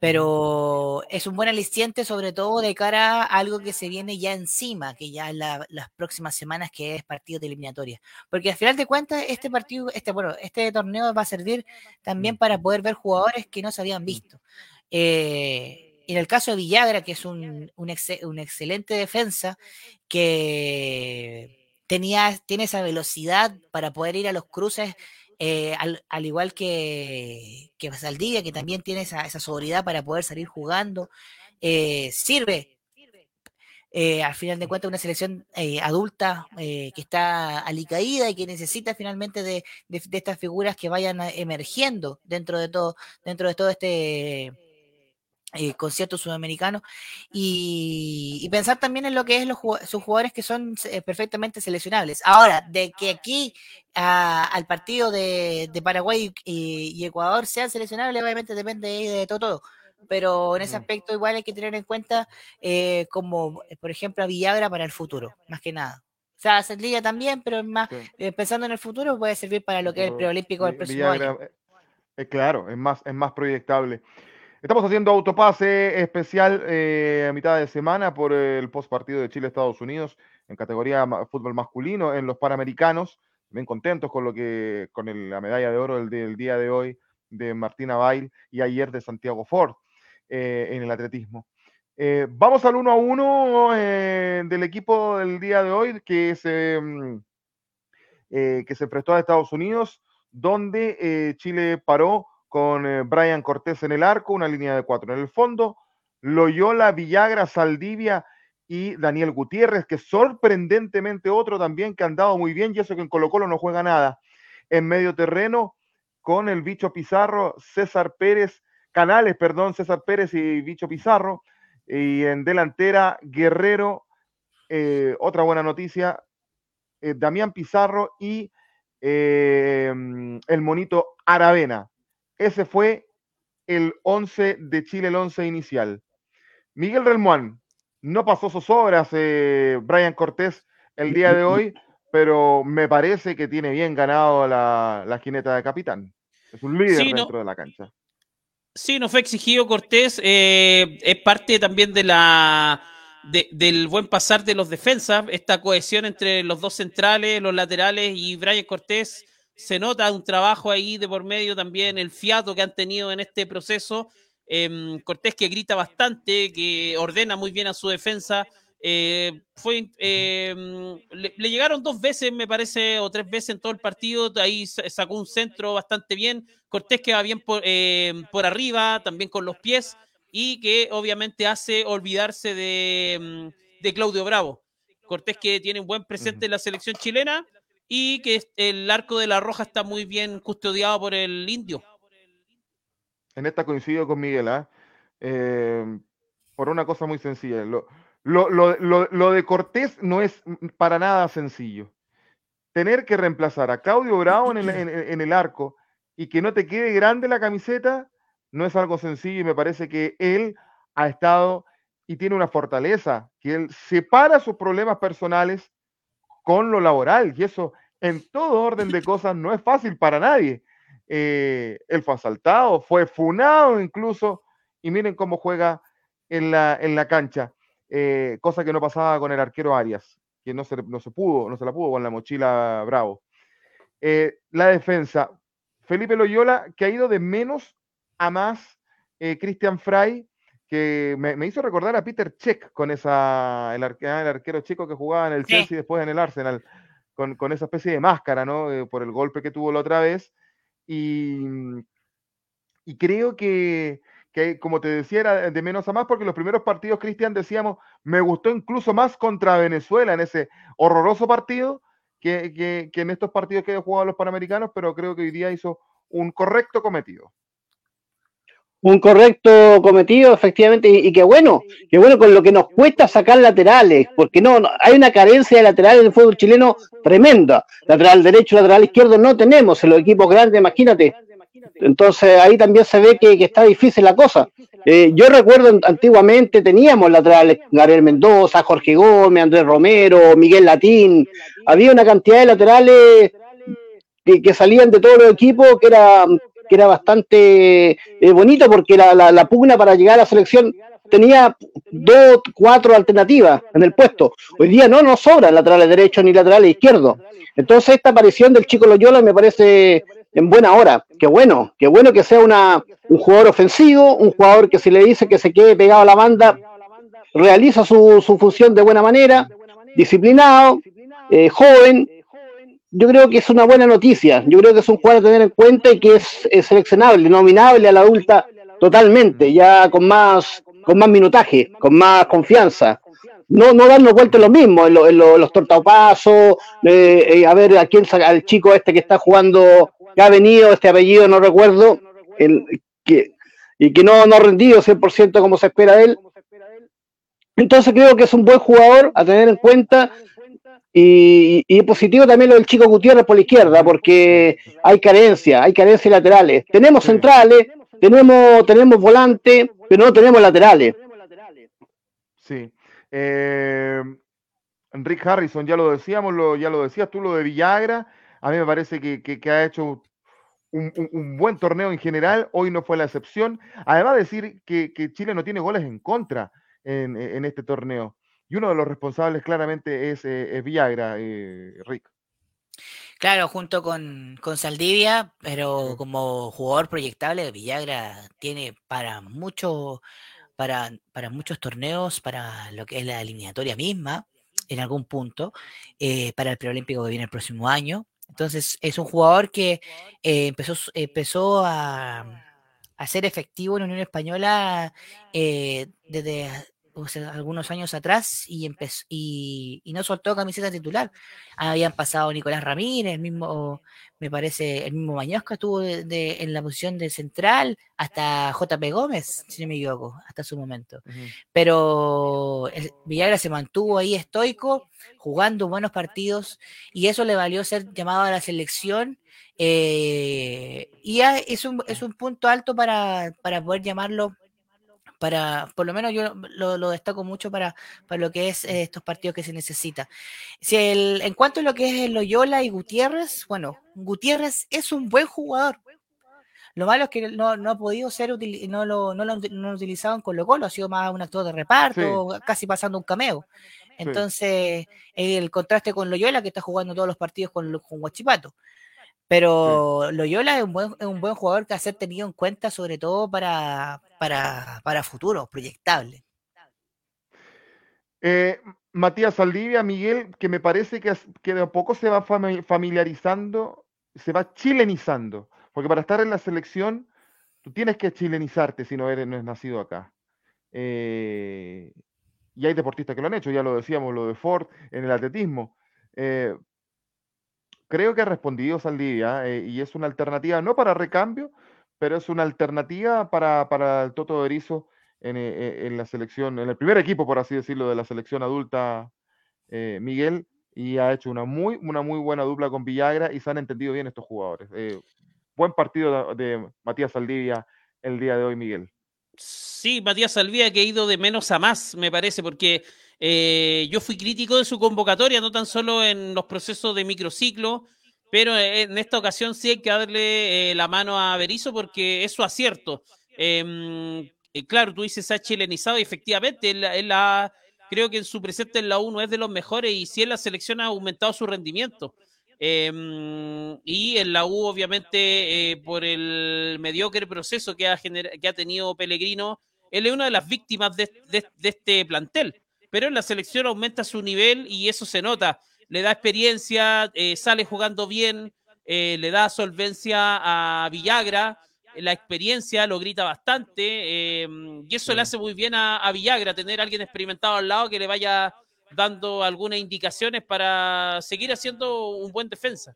pero es un buen aliciente sobre todo de cara a algo que se viene ya encima, que ya en las próximas semanas, que es partido de eliminatoria. Porque al final de cuentas, este partido, este, bueno, este torneo va a servir también para poder ver jugadores que no se habían visto. Eh, en el caso de Villagra, que es un, un, excelente defensa, que tenía, tiene esa velocidad para poder ir a los cruces eh, al, igual que, que Saldivia, que también tiene esa, esa sobriedad para poder salir jugando, eh, sirve eh, al final de cuentas una selección adulta que está alicaída y que necesita finalmente de, de, estas figuras que vayan emergiendo dentro de todo, dentro de todo este eh, concierto sudamericano y, pensar también en lo que es los sus jugadores que son eh, perfectamente seleccionables. Ahora, de que aquí al partido de, Paraguay y, Ecuador sean seleccionables, obviamente depende de, todo, todo. Pero en ese aspecto igual hay que tener en cuenta eh, como, por ejemplo, a Villagra para el futuro, más que nada. O sea, a Liga también, pero más pensando en el futuro puede servir para lo que es el preolímpico del próximo año. claro, es más, es más proyectable. Estamos haciendo autopase especial eh, a mitad de semana por el post partido de Chile-Estados Unidos en categoría fútbol masculino en los Panamericanos. Bien contentos con lo que con la medalla de oro del, día de hoy de Martina Bail y ayer de Santiago Ford eh, en el atletismo. Eh, vamos al 1 a 1 del equipo del día de hoy que se, mm, que se prestó a Estados Unidos, donde Chile paró con eh, Brian Cortés en el arco, una línea de cuatro en el fondo, Loyola, Villagra, Saldivia y Daniel Gutiérrez, que sorprendentemente otro también que han dado muy bien, y eso que en Colo Colo no juega nada. En medio terreno, con el bicho Pizarro, César Pérez, Canales, perdón, César Pérez y bicho Pizarro. Y en delantera, Guerrero, eh, otra buena noticia, eh, Damián Pizarro y el monito Aravena. Ese fue el 11 de Chile, el 11 inicial. Miguel Relmuán, no pasó sus obras eh, Brian Cortés el día de hoy, pero me parece que tiene bien ganado la, la jineta de capitán. Es un líder dentro de la cancha. Sí, no fue exigido Cortés, eh, es parte también de la del buen pasar de los defensas, esta cohesión entre los dos centrales, los laterales y Brian Cortés, se nota un trabajo ahí de por medio también, el fiato que han tenido en este proceso. Em, Cortés que grita bastante, que ordena muy bien a su defensa. Eh, fue, em, le, llegaron dos veces, me parece, o tres veces en todo el partido. Ahí sacó un centro bastante bien. Cortés que va bien por, em, por arriba, también con los pies y que obviamente hace olvidarse de, de Claudio Bravo. Cortés que tiene un buen presente en la selección chilena y que el arco de la Roja está muy bien custodiado por el indio. En esta coincido con Miguel, eh, por una cosa muy sencilla. Lo, lo, lo, lo, de Cortés no es para nada sencillo. Tener que reemplazar a Claudio Bravo en en el arco y que no te quede grande la camiseta no es algo sencillo y me parece que él ha estado y tiene una fortaleza, que él separa sus problemas personales con lo laboral y eso en todo orden de cosas no es fácil para nadie. Eh, él fue asaltado, fue funado incluso y miren cómo juega en la, en la cancha, eh, cosa que no pasaba con el arquero Arias, que no se, no se pudo, no se la pudo con la mochila Bravo. Eh, la defensa, Felipe Loyola, que ha ido de menos a más eh, Christian Frey, que me, hizo recordar a Peter Check con esa, el, ah, arquero chico que jugaba en el Chelsea y después en el Arsenal, con, esa especie de máscara, ¿no? Eh, por el golpe que tuvo la otra vez. Y, y creo que, que, como te decía, era de menos a más, porque los primeros partidos, Cristian, decíamos, me gustó incluso más contra Venezuela en ese horroroso partido que, que, que en estos partidos que he jugado los Panamericanos, pero creo que hoy día hizo un correcto cometido un correcto cometido, efectivamente, y, qué bueno, qué bueno con lo que nos cuesta sacar laterales, porque no, hay una carencia de laterales en el fútbol chileno tremenda. Lateral derecho, lateral izquierdo no tenemos en los equipos grandes, imagínate. Entonces ahí también se ve que, está difícil la cosa. Eh, yo recuerdo antiguamente teníamos laterales, Gabriel Mendoza, Jorge Gómez, Andrés Romero, Miguel Latín, había una cantidad de laterales que, que salían de todos los equipos que era que era bastante eh, bonito porque la, la, pugna para llegar a la selección tenía dos, cuatro alternativas en el puesto. Hoy día no nos sobran laterales derechos ni laterales izquierdos. Entonces esta aparición del chico Loyola me parece en buena hora. Qué bueno, qué bueno que sea una, un jugador ofensivo, un jugador que si le dice que se quede pegado a la banda, realiza su, su función de buena manera, disciplinado, eh, joven, yo creo que es una buena noticia. Yo creo que es un jugador a tener en cuenta y que es, seleccionable, nominable a la adulta totalmente, ya con más, con más minutaje, con más confianza. No, no darnos vuelta en lo mismo, en, los tortapasos, eh, eh, a ver a quién al chico este que está jugando, que ha venido, este apellido no recuerdo, el, que, y que no, no ha rendido 100% como se espera de él. Entonces creo que es un buen jugador a tener en cuenta y, positivo también lo del chico Gutiérrez por la izquierda, porque hay carencia, hay carencias laterales. Tenemos centrales, tenemos, tenemos volantes, pero no tenemos laterales. Sí. Eh, Rick Harrison, ya lo decíamos, lo, ya lo decías tú, lo de Villagra. A mí me parece que, que, ha hecho un, un, buen torneo en general. Hoy no fue la excepción. Además, decir que, que Chile no tiene goles en contra en, en este torneo. Y uno de los responsables claramente es, eh, Villagra, eh, Rick. Claro, junto con, Saldivia, pero como jugador proyectable, Villagra tiene para mucho, para, para muchos torneos, para lo que es la eliminatoria misma, en algún punto, eh, para el preolímpico que viene el próximo año. Entonces, es un jugador que empezó, empezó a, a, ser efectivo en Unión Española desde algunos años atrás y, empezó, y, no soltó camiseta titular. Habían pasado Nicolás Ramírez, el mismo, me parece, el mismo Mañosca estuvo en la posición de central, hasta JP Gómez, si no me equivoco, hasta su momento. Pero Villagra se mantuvo ahí estoico, jugando buenos partidos, y eso le valió ser llamado a la selección. Eh, y es un, es un punto alto para, para poder llamarlo para, por lo menos yo lo, destaco mucho para, para lo que es eh, estos partidos que se necesita. Si el, en cuanto a lo que es Loyola y Gutiérrez, bueno, Gutiérrez es un buen jugador. Lo malo es que no, ha podido ser, no lo, no lo, no lo utilizaban con Colo ha sido más un actor de reparto, casi pasando un cameo. Entonces, el contraste con Loyola, que está jugando todos los partidos con, con Guachipato. Pero Loyola es un, buen, es un buen jugador que ha ser tenido en cuenta, sobre todo para, para, para futuro, proyectable. Eh, Matías Saldivia, Miguel, que me parece que, que de a poco se va familiarizando, se va chilenizando, porque para estar en la selección tú tienes que chilenizarte si no eres no es nacido acá. Eh, y hay deportistas que lo han hecho, ya lo decíamos, lo de Ford en el atletismo. Eh, creo que ha respondido Saldivia eh, y es una alternativa, no para recambio, pero es una alternativa para, para el Toto Berizzo en, eh, en, la selección, en el primer equipo, por así decirlo, de la selección adulta, Miguel, y ha hecho una muy, una muy buena dupla con Villagra y se han entendido bien estos jugadores. buen partido de, de Matías Saldivia el día de hoy, Miguel. Sí, Matías Salvía que ha ido de menos a más, me parece, porque eh, yo fui crítico de su convocatoria, no tan solo en los procesos de microciclo, pero en esta ocasión sí hay que darle eh, la mano a Berizzo porque es su acierto. Em, eh, claro, tú dices ha chilenizado y efectivamente él, la, creo que en su presente en la 1 es de los mejores y sí en la selección ha aumentado su rendimiento. Em, y en la U, obviamente, eh, por el mediocre proceso que ha, que ha tenido Pellegrino, él es una de las víctimas de, este plantel. Pero en la selección aumenta su nivel y eso se nota. Le da experiencia, eh, sale jugando bien, eh, le da solvencia a Villagra, la experiencia lo grita bastante em, y eso le hace muy bien a, a Villagra, tener a alguien experimentado al lado que le vaya dando algunas indicaciones para seguir haciendo un buen defensa.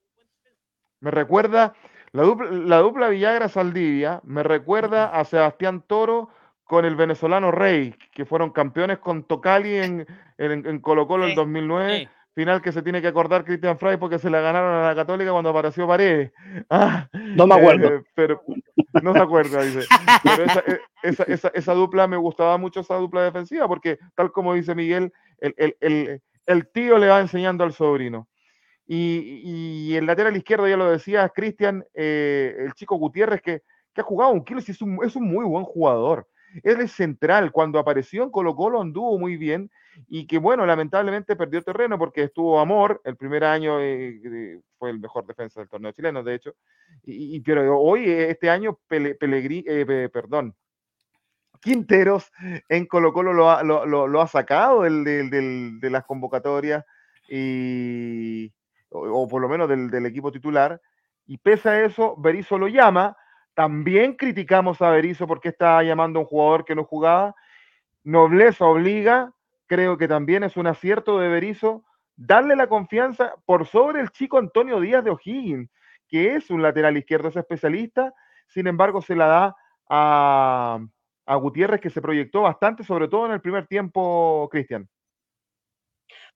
Me recuerda la dupla, la dupla Villagra Saldivia, me recuerda a Sebastián Toro con el venezolano Rey, que fueron campeones con Tocali en, en, Colo Colo en el 2009. Final que se tiene que acordar Cristian Fray porque se la ganaron a la Católica cuando apareció Paredes. Ah, no me acuerdo. Eh, pero no se acuerda, dice. Pero eh, esa, esa, esa, dupla me gustaba mucho, esa dupla defensiva, porque tal como dice Miguel, el, tío le va enseñando al sobrino. Y, el lateral izquierdo, ya lo decía Cristian, eh, el chico Gutiérrez, que, ha jugado un kilo, es un, es un muy buen jugador. Él es central. Cuando apareció en Colo Colo anduvo muy bien y que, bueno, lamentablemente perdió terreno porque estuvo Amor, el primer año eh, fue el mejor defensa del torneo chileno, de hecho. Y, pero hoy, este año, Pelegrí, eh, perdón, Quinteros en Colo Colo lo ha, lo, ha sacado de las convocatorias y, o, por lo menos del, equipo titular. Y pese a eso, Berizzo lo llama. También criticamos a Berizzo porque está llamando a un jugador que no jugaba. Nobleza obliga. Creo que también es un acierto de Berizzo darle la confianza por sobre el chico Antonio Díaz de O'Higgins, que es un lateral izquierdo, es especialista. Sin embargo, se la da a, a Gutiérrez que se proyectó bastante, sobre todo en el primer tiempo, Cristian.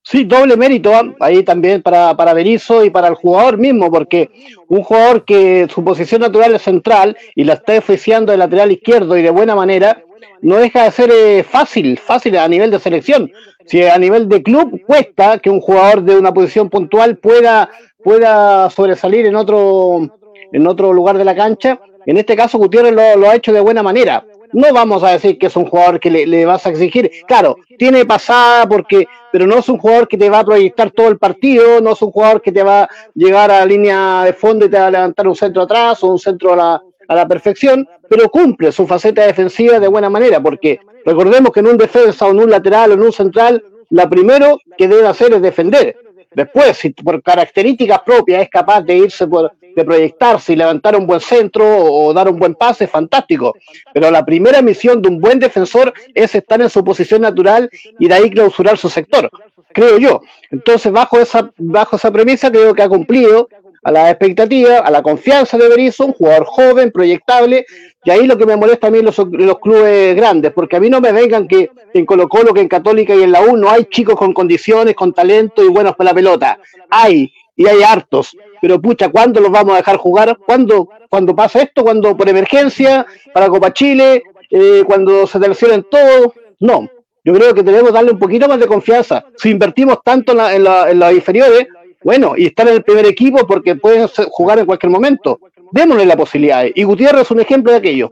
Sí, doble mérito ¿ah? ahí también para, para Berizzo y para el jugador mismo, porque un jugador que su posición natural es central y la está oficiando de lateral izquierdo y de buena manera, no deja de ser eh, fácil, fácil a nivel de selección. Si a nivel de club cuesta que un jugador de una posición puntual pueda, pueda sobresalir en otro, en otro lugar de la cancha, en este caso Gutiérrez lo, lo ha hecho de buena manera no vamos a decir que es un jugador que le, vas a exigir. Claro, tiene pasada porque, pero no es un jugador que te va a proyectar todo el partido, no es un jugador que te va a llegar a la línea de fondo y te va a levantar un centro atrás o un centro a la, a la perfección, pero cumple su faceta defensiva de buena manera, porque recordemos que en un defensa o en un lateral o en un central, la primero que debe hacer es defender. Después, si por características propias es capaz de irse por, proyectarse y levantar un buen centro o dar un buen pase, fantástico. Pero la primera misión de un buen defensor es estar en su posición natural y de ahí clausurar su sector, creo yo. Entonces, bajo esa, bajo esa premisa, creo que ha cumplido a la expectativa, a la confianza de Berizzo, un jugador joven, proyectable, y ahí lo que me molesta a mí los, los clubes grandes, porque a mí no me vengan que en Colo Colo, que en Católica y en la U no hay chicos con condiciones, con talento y buenos para la pelota. Hay, y hay hartos. Pero pucha, ¿cuándo los vamos a dejar jugar? ¿Cuándo, cuando pasa esto? ¿Cuándo por emergencia? ¿Para Copa Chile? eh, cuando se te todo. No, yo creo que debemos darle un poquito más de confianza. Si invertimos tanto en, las inferiores, bueno, y estar en el primer equipo porque pueden jugar en cualquier momento, démosle la posibilidad. Y Gutiérrez es un ejemplo de aquello.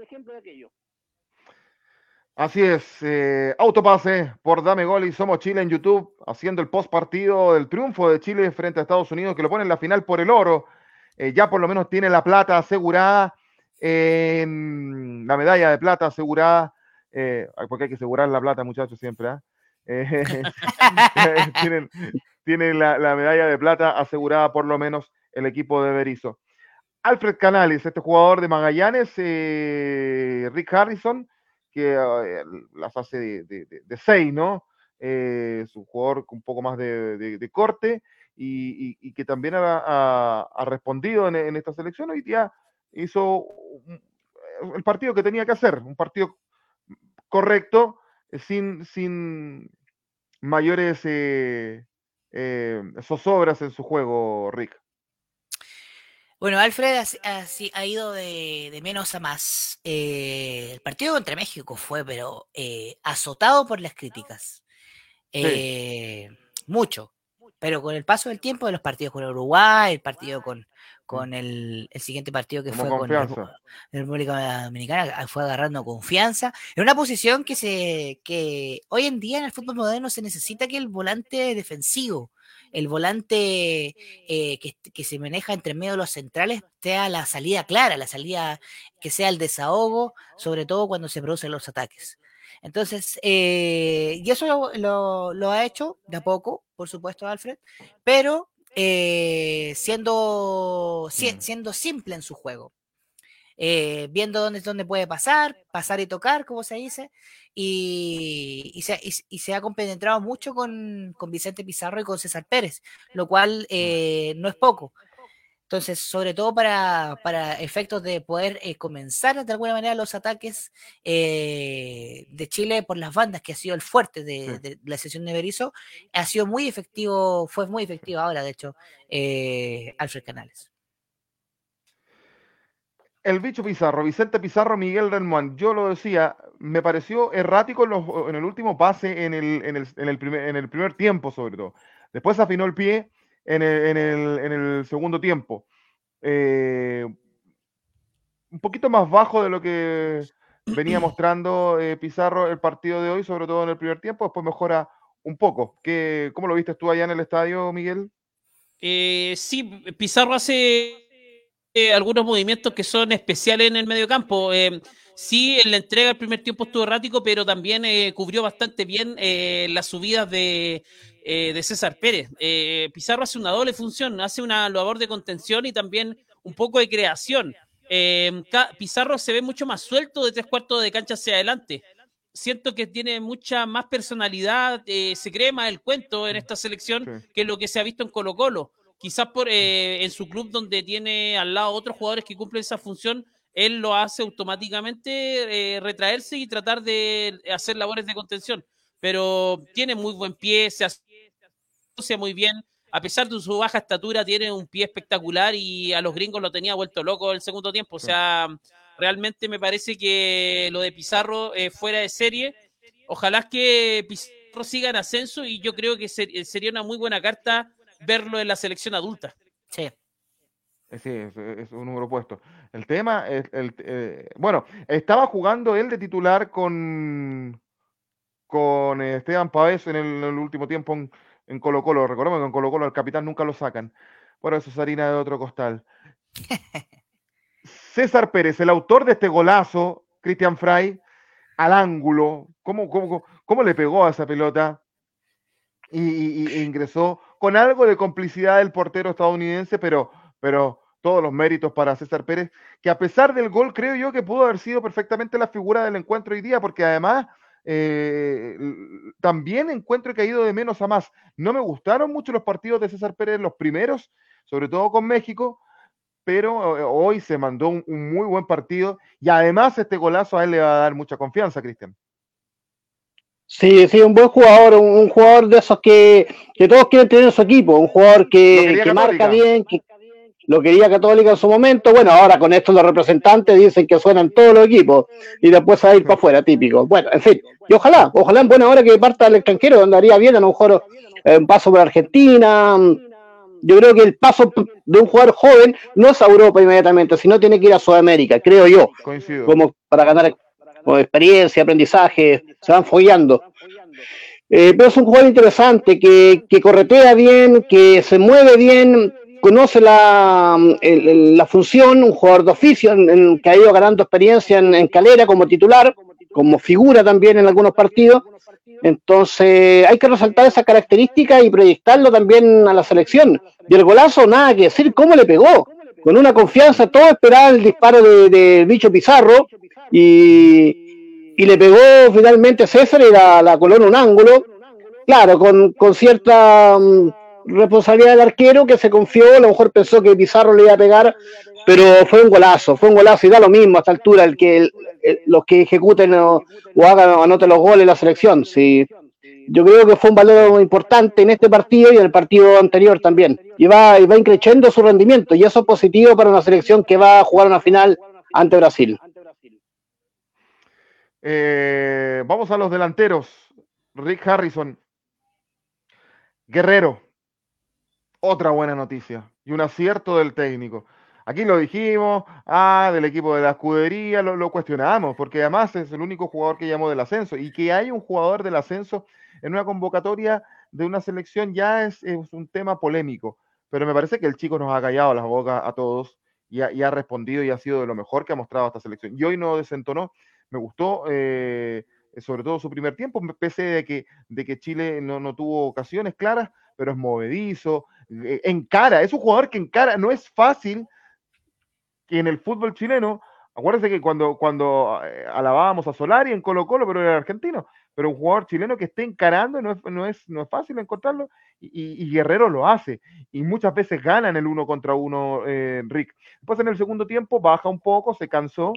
Así es, eh, autopase por Dame Gol y Somos Chile en YouTube, haciendo el post partido del triunfo de Chile frente a Estados Unidos, que lo pone en la final por el oro. Eh, ya por lo menos tiene la plata asegurada, la medalla de plata asegurada, eh, porque hay que asegurar la plata, muchachos, siempre. ¿ah? tienen, la, medalla de plata asegurada por lo menos el equipo de Berizzo. Alfred Canales, este jugador de Magallanes, Rick Harrison que eh, las hace de, seis, ¿no? Eh, es un jugador con un poco más de, corte y, que también ha, respondido en, esta selección. Hoy día hizo el partido que tenía que hacer, un partido correcto, sin, sin mayores eh, zozobras en su juego, Rick. Bueno, Alfred ha, ido de, menos a más. Eh, el partido contra México fue, pero eh, azotado por las críticas. Eh, mucho. Pero con el paso del tiempo de los partidos con Uruguay, el partido con, con el, siguiente partido que fue con la República Dominicana, fue agarrando confianza. En una posición que se que hoy en día en el fútbol moderno se necesita que el volante defensivo el volante eh, que, se maneja entre medio de los centrales sea la salida clara, la salida que sea el desahogo, sobre todo cuando se producen los ataques. Entonces, eh, y eso lo, ha hecho de a poco, por supuesto, Alfred, pero eh, siendo, mm. siendo simple en su juego. Viendo dónde, dónde puede pasar, pasar y tocar, como se dice, y, se, ha compenetrado mucho con, Vicente Pizarro y con César Pérez, lo cual eh, no es poco. Entonces, sobre todo para, efectos de poder eh, comenzar de alguna manera los ataques eh, de Chile por las bandas, que ha sido el fuerte de, la sesión de Berizo, ha sido muy efectivo, fue muy efectivo ahora, de hecho, Alfred Canales. El bicho Pizarro, Vicente Pizarro, Miguel Renman, yo lo decía, me pareció errático en, el último pase, en el, primer, tiempo sobre todo. Después afinó el pie en el, segundo tiempo. Eh, un poquito más bajo de lo que venía mostrando eh, Pizarro el partido de hoy, sobre todo en el primer tiempo, después mejora un poco. ¿Qué, ¿Cómo lo viste tú allá en el estadio, Miguel? Eh, sí, Pizarro hace algunos movimientos que son especiales en el medio campo. Sí, en la entrega el primer tiempo estuvo errático, pero también eh, cubrió bastante bien eh, las subidas de, eh, de César Pérez. Pizarro hace una doble función, hace una labor de contención y también un poco de creación. Pizarro se ve mucho más suelto de tres cuartos de cancha hacia adelante. Siento que tiene mucha más personalidad, se cree más el cuento en esta selección que lo que se ha visto en Colo Colo. Quizás por en su club donde tiene al lado otros jugadores que cumplen esa función, él lo hace automáticamente eh, retraerse y tratar de hacer labores de contención. Pero tiene muy buen pie, se asocia muy bien. A pesar de su baja estatura, tiene un pie espectacular y a los gringos lo tenía vuelto loco el segundo tiempo. O sea, realmente me parece que lo de Pizarro eh, fuera de serie. Ojalá que Pizarro siga en ascenso y yo creo que sería una muy buena carta verlo en la selección adulta. Sí. Sí, es, un número puesto. El tema es, el, eh, bueno, estaba jugando él de titular con, con Esteban Pavés en el, último tiempo en, Colo Colo. Recordemos que en Colo Colo al capitán nunca lo sacan. Bueno, eso es harina de otro costal. César Pérez, el autor de este golazo, Cristian Fray, al ángulo, ¿cómo, cómo, cómo le pegó a esa pelota? Y, y, ingresó con algo de complicidad del portero estadounidense, pero pero todos los méritos para César Pérez, que a pesar del gol creo yo que pudo haber sido perfectamente la figura del encuentro hoy día, porque además eh, también encuentro que ha ido de menos a más. No me gustaron mucho los partidos de César Pérez, los primeros, sobre todo con México, pero eh, hoy se mandó un, muy buen partido y además este golazo a él le va a dar mucha confianza, Cristian. Sí, sí, un buen jugador, un, jugador de esos que, todos quieren tener en su equipo, un jugador que, que marca bien, que, lo quería Católica en su momento. Bueno, ahora con esto los representantes dicen que suenan todos los equipos y después a ir para afuera, típico. Bueno, en fin, y ojalá, ojalá en buena hora que parta al extranjero, donde haría bien a lo mejor eh, un paso por Argentina. Yo creo que el paso de un jugador joven no es a Europa inmediatamente, sino tiene que ir a Sudamérica, creo yo, Coincido. como para ganar experiencia, aprendizaje, se van follando. Eh, pero es un jugador interesante, que, que corretea bien, que se mueve bien, conoce la, el- la función, un jugador de oficio en- que ha ido ganando experiencia en, en calera como titular, como figura también en algunos partidos. Entonces hay que resaltar esa característica y proyectarlo también a la selección. Y el golazo, nada que decir, cómo le pegó. Con una confianza, todo esperaba el disparo de, de Bicho Pizarro y, le pegó finalmente César y la, la coló en un ángulo. Claro, con, cierta mm, responsabilidad del arquero que se confió, a lo mejor pensó que Pizarro le iba a pegar, pero fue un golazo, fue un golazo y da lo mismo a esta altura el que el- los que ejecuten o, hagan o anoten los goles la selección. Sí, yo creo que fue un valor importante en este partido y en el partido anterior también. Y va, y increciendo su rendimiento y eso es positivo para una selección que va a jugar una final ante Brasil. Eh, vamos a los delanteros. Rick Harrison. Guerrero. Otra buena noticia. Y un acierto del técnico. Aquí lo dijimos, ah, del equipo de la escudería, lo cuestionamos, porque además es el único jugador que llamó del ascenso. Y que hay un jugador del ascenso en una convocatoria de una selección ya es, un tema polémico. Pero me parece que el chico nos ha callado las bocas a todos y ha, respondido y ha sido de lo mejor que ha mostrado esta selección. Y hoy no desentonó, me gustó, eh, sobre todo su primer tiempo, pese de que, Chile no, no tuvo ocasiones claras, pero es movedizo, eh, encara, es un jugador que encara, no es fácil que en el fútbol chileno, acuérdense que cuando, cuando eh, alabábamos a Solari en Colo Colo, pero era argentino, pero un jugador chileno que esté encarando no es, no es, no es fácil encontrarlo y, Guerrero lo hace y muchas veces gana en el uno contra uno eh, Rick. Después en el segundo tiempo baja un poco, se cansó,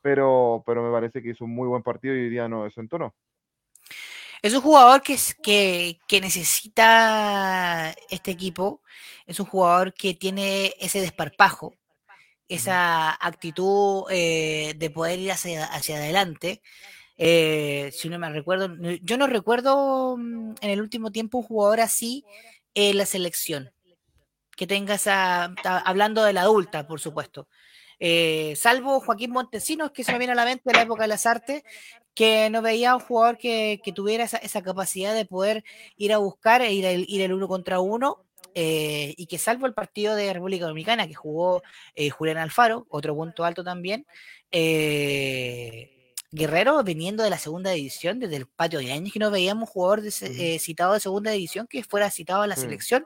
pero, pero me parece que hizo un muy buen partido y hoy día no desentonó. Es un jugador que, es- que, que necesita este equipo. Es un jugador que tiene ese desparpajo, esa actitud eh, de poder ir hacia, hacia adelante. Eh, si no me recuerdo, yo no recuerdo mm, en el último tiempo un jugador así en la selección. Que tenga esa, ta- hablando de la adulta, por supuesto. Eh, salvo Joaquín Montesinos, que se me viene a la mente de la época de las artes, que no veía un jugador que, tuviera esa, capacidad de poder ir a buscar e ir, el, ir el uno contra uno. eh, y que salvo el partido de República Dominicana que jugó eh, Julián Alfaro, otro punto alto también, Guerrero viniendo de la segunda división, desde el patio de años que no veíamos jugador de eh, citado de segunda división que fuera citado a la Sí. selección,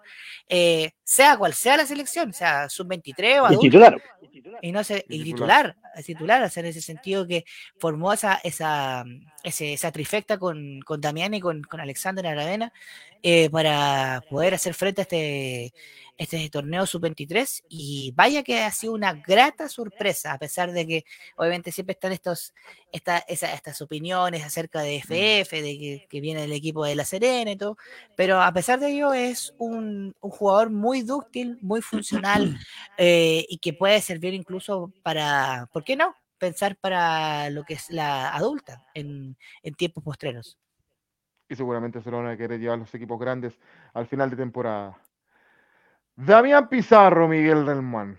eh, sea cual sea la selección, sea sub-23 o adulto, titular. y no sé, Y y titular. titular, es titular, o sea, en ese sentido que formó esa, esa, mm, ese- esa trifecta con, con Damián y con, con Alexander Aravena eh, para poder hacer frente a este, este torneo sub-23 y vaya que ha sido una grata sorpresa, a pesar de que obviamente siempre están estos, esta, esa- estas opiniones acerca de FF, de que, que viene el equipo de La Serena y todo, pero a pesar de ello es un, un jugador muy dúctil, muy funcional, eh, y que puede servir incluso para, ¿por qué no? Pensar para lo que es la adulta en, tiempos postreros. Y seguramente se lo van a querer llevar los equipos grandes al final de temporada. Damián Pizarro, Miguel Delmán,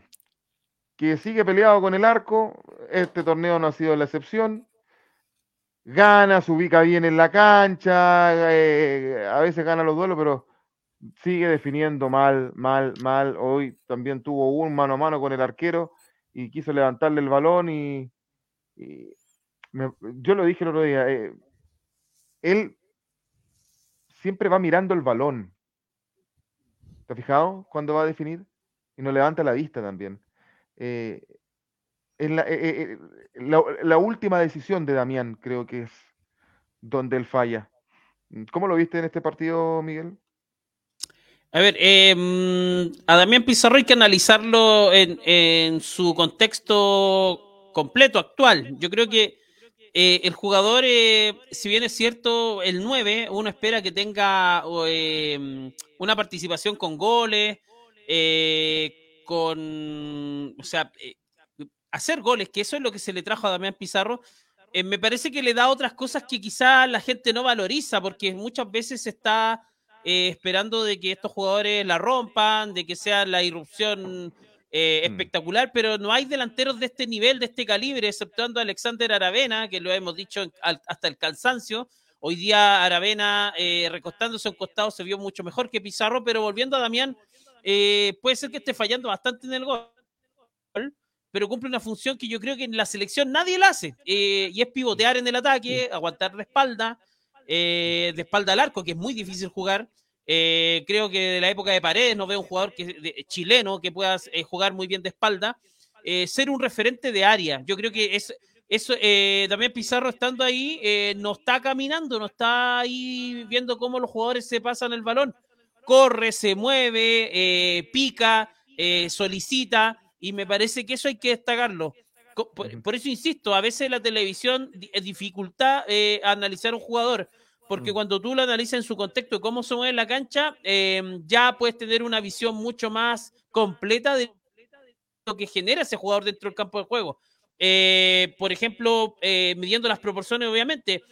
que sigue peleado con el arco. Este torneo no ha sido la excepción. Gana, se ubica bien en la cancha, eh, a veces gana los duelos, pero sigue definiendo mal, mal, mal. Hoy también tuvo un mano a mano con el arquero y quiso levantarle el balón y, yo lo dije el otro día, eh, él siempre va mirando el balón. ¿Te has fijado cuando va a definir? Y no levanta la vista también. Eh, en la, eh, la- la última decisión de Damián creo que es donde él falla. ¿Cómo lo viste en este partido, Miguel? A ver, eh, mm, a Damián Pizarro hay que analizarlo en, su contexto completo, actual. Yo creo que eh, el jugador, eh, si bien es cierto, el 9, uno espera que tenga eh, una participación con goles, eh, con, o sea, eh, hacer goles, que eso es lo que se le trajo a Damián Pizarro, me parece que le da otras cosas que quizá la gente no valoriza, porque muchas veces se está esperando de que estos jugadores la rompan, de que sea la irrupción mm. espectacular, pero no hay delanteros de este nivel, de este calibre, exceptuando a Alexander Aravena, que lo hemos dicho hasta el cansancio, Hoy día Aravena eh, recostándose a un costado se vio mucho mejor que Pizarro, pero volviendo a Damián, eh, puede ser que esté fallando bastante en el gol, pero cumple una función que yo creo que en la selección nadie la hace, eh, y es pivotear en el ataque, aguantar de espalda, de espalda al arco, que es muy difícil jugar. creo que de la época de Paredes no veo un jugador que, chileno que pueda jugar muy bien de espalda. ser un referente de área, yo creo que es eso, eh, también Pizarro estando ahí, eh, no está caminando, no está ahí viendo cómo los jugadores se pasan el balón. Corre, se mueve, eh, pica, solicita, y me parece que eso hay que destacarlo. Por, eso insisto, a veces la televisión dificulta analizar un jugador, porque mm. cuando tú lo analizas en su contexto, cómo se mueve en la cancha, ya puedes tener una visión mucho más completa de lo que genera ese jugador dentro del campo de juego. Eh, por ejemplo, eh, midiendo las proporciones, obviamente.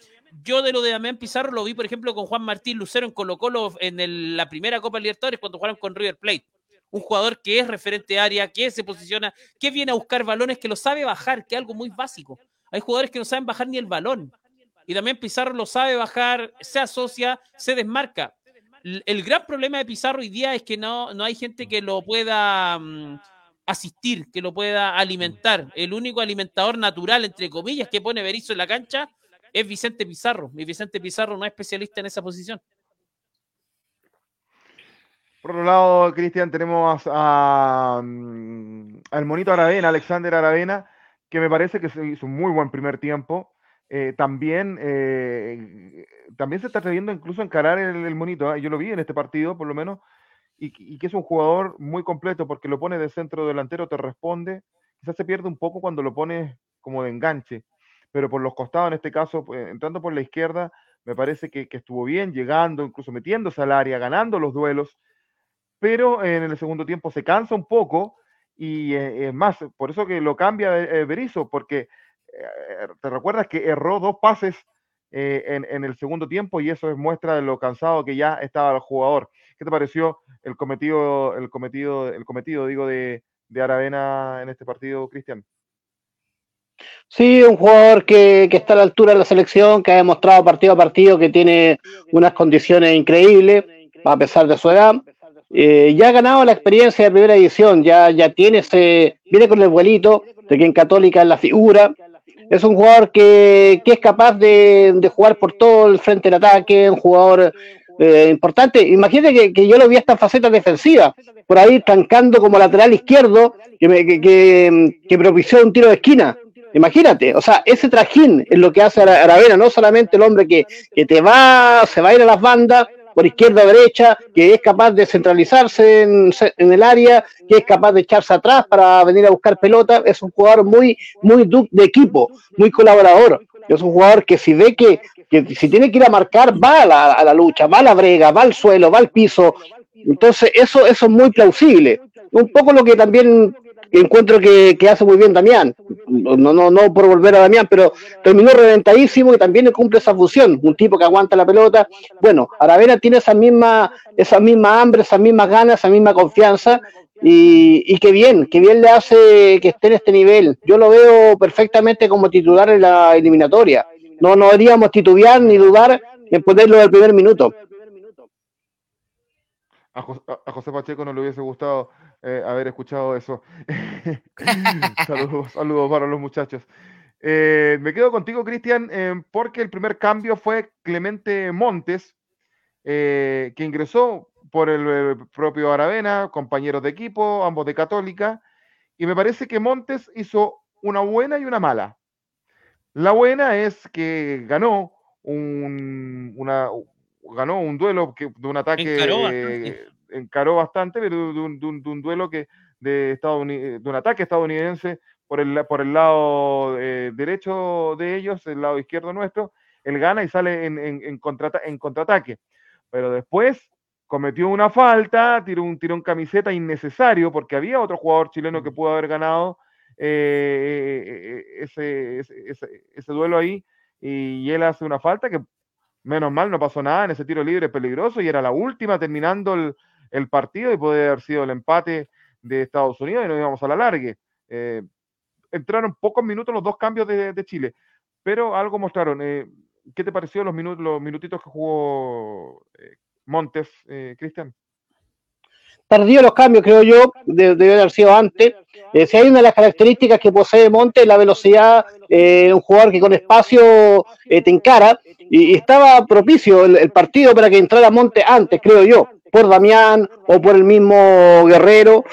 Yo de lo de Damián Pizarro lo vi, por ejemplo, con Juan Martín Lucero en Colo Colo en la primera Copa Libertadores cuando jugaron con River Plate. Un jugador que es referente área, que se posiciona, que viene a buscar balones, que lo sabe bajar, que es algo muy básico. Hay jugadores que no saben bajar ni el balón. Y también Pizarro lo sabe bajar, se asocia, se desmarca. El gran problema de Pizarro hoy día es que no, no hay gente que lo pueda... Mm, asistir, que lo pueda alimentar. El único alimentador natural, entre comillas, que pone Berizzo en la cancha es Vicente Pizarro. Y Vicente Pizarro no es especialista en esa posición. Por otro lado, Cristian, tenemos a, mm, al monito Aravena, Alexander Aravena, que me parece que hizo un muy buen primer tiempo. Eh, también, eh, también se está atreviendo incluso a encarar el, monito. ¿eh? Yo lo vi en este partido, por lo menos, y, que es un jugador muy completo porque lo pone de centro delantero, te responde. Quizás se pierde un poco cuando lo pones como de enganche, pero por los costados, en este caso, pues, entrando por la izquierda, me parece que, estuvo bien, llegando, incluso metiéndose al área, ganando los duelos, pero en el segundo tiempo se cansa un poco y eh, es más, por eso que lo cambia eh, Berizzo, porque eh, te recuerdas que erró dos pases en, el segundo tiempo y eso es muestra de lo cansado que ya estaba el jugador. ¿Qué te pareció el cometido, el cometido, el cometido, digo, de, de Aravena en este partido, Cristian? Sí, un jugador que, está a la altura de la selección, que ha demostrado partido a partido que tiene unas condiciones increíbles, a pesar de su edad. Eh, ya ha ganado la experiencia de primera edición, ya, ya tiene ese, viene con el vuelito de que en Católica es la figura. Es un jugador que, que es capaz de, de, jugar por todo el frente del ataque, un jugador eh, importante. Imagínate que, yo lo vi esta faceta defensiva, por ahí tancando como lateral izquierdo, que, que, propició un tiro de esquina. Imagínate, o sea, ese trajín es lo que hace Aravena, no solamente el hombre que, que te va, se va a ir a las bandas, por izquierda o derecha, que es capaz de centralizarse en, en, el área, que es capaz de echarse atrás para venir a buscar pelota, es un jugador muy, muy de equipo, muy colaborador. Es un jugador que si ve que que si tiene que ir a marcar, va a la, lucha, va a la brega, va al suelo, va al piso. Entonces, eso, eso es muy plausible. Un poco lo que también encuentro que, hace muy bien Damián. No, no, no por volver a Damián, pero terminó reventadísimo y también cumple esa función. Un tipo que aguanta la pelota. Bueno, Aravena tiene esa misma, esa misma hambre, esas mismas ganas, esa misma confianza. Y, y qué bien, qué bien le hace que esté en este nivel. Yo lo veo perfectamente como titular en la eliminatoria no, no deberíamos titubear ni dudar en ponerlo del primer minuto. A José, Pacheco no le hubiese gustado eh, haber escuchado eso. saludos, saludos para los muchachos. Eh, me quedo contigo, Cristian, eh, porque el primer cambio fue Clemente Montes, que ingresó por el, propio Aravena, compañeros de equipo, ambos de Católica, y me parece que Montes hizo una buena y una mala. La buena es que ganó un, una, ganó un duelo que, de un ataque, encaró bastante, pero de un, duelo que de, Estados de un ataque estadounidense por el, por el lado eh, derecho de ellos, el lado izquierdo nuestro, él gana y sale en, en, en, en contraataque. Pero después cometió una falta, tiró un tirón camiseta innecesario porque había otro jugador chileno que pudo haber ganado eh, ese, ese, ese, duelo ahí y, él hace una falta que menos mal no pasó nada en ese tiro libre peligroso y era la última terminando el, el partido y puede haber sido el empate de Estados Unidos y nos íbamos a la largue. Eh, entraron pocos minutos los dos cambios de, Chile, pero algo mostraron. Eh, ¿Qué te pareció los, minutos, los minutitos que jugó eh, Montes, eh, Cristian? Tardío los cambios, creo yo, debe haber sido antes. Si hay una de las características que posee Montes, la velocidad, un jugador que con espacio te encara, y, estaba propicio el, partido para que entrara Montes antes, creo yo, por Damián o por el mismo Guerrero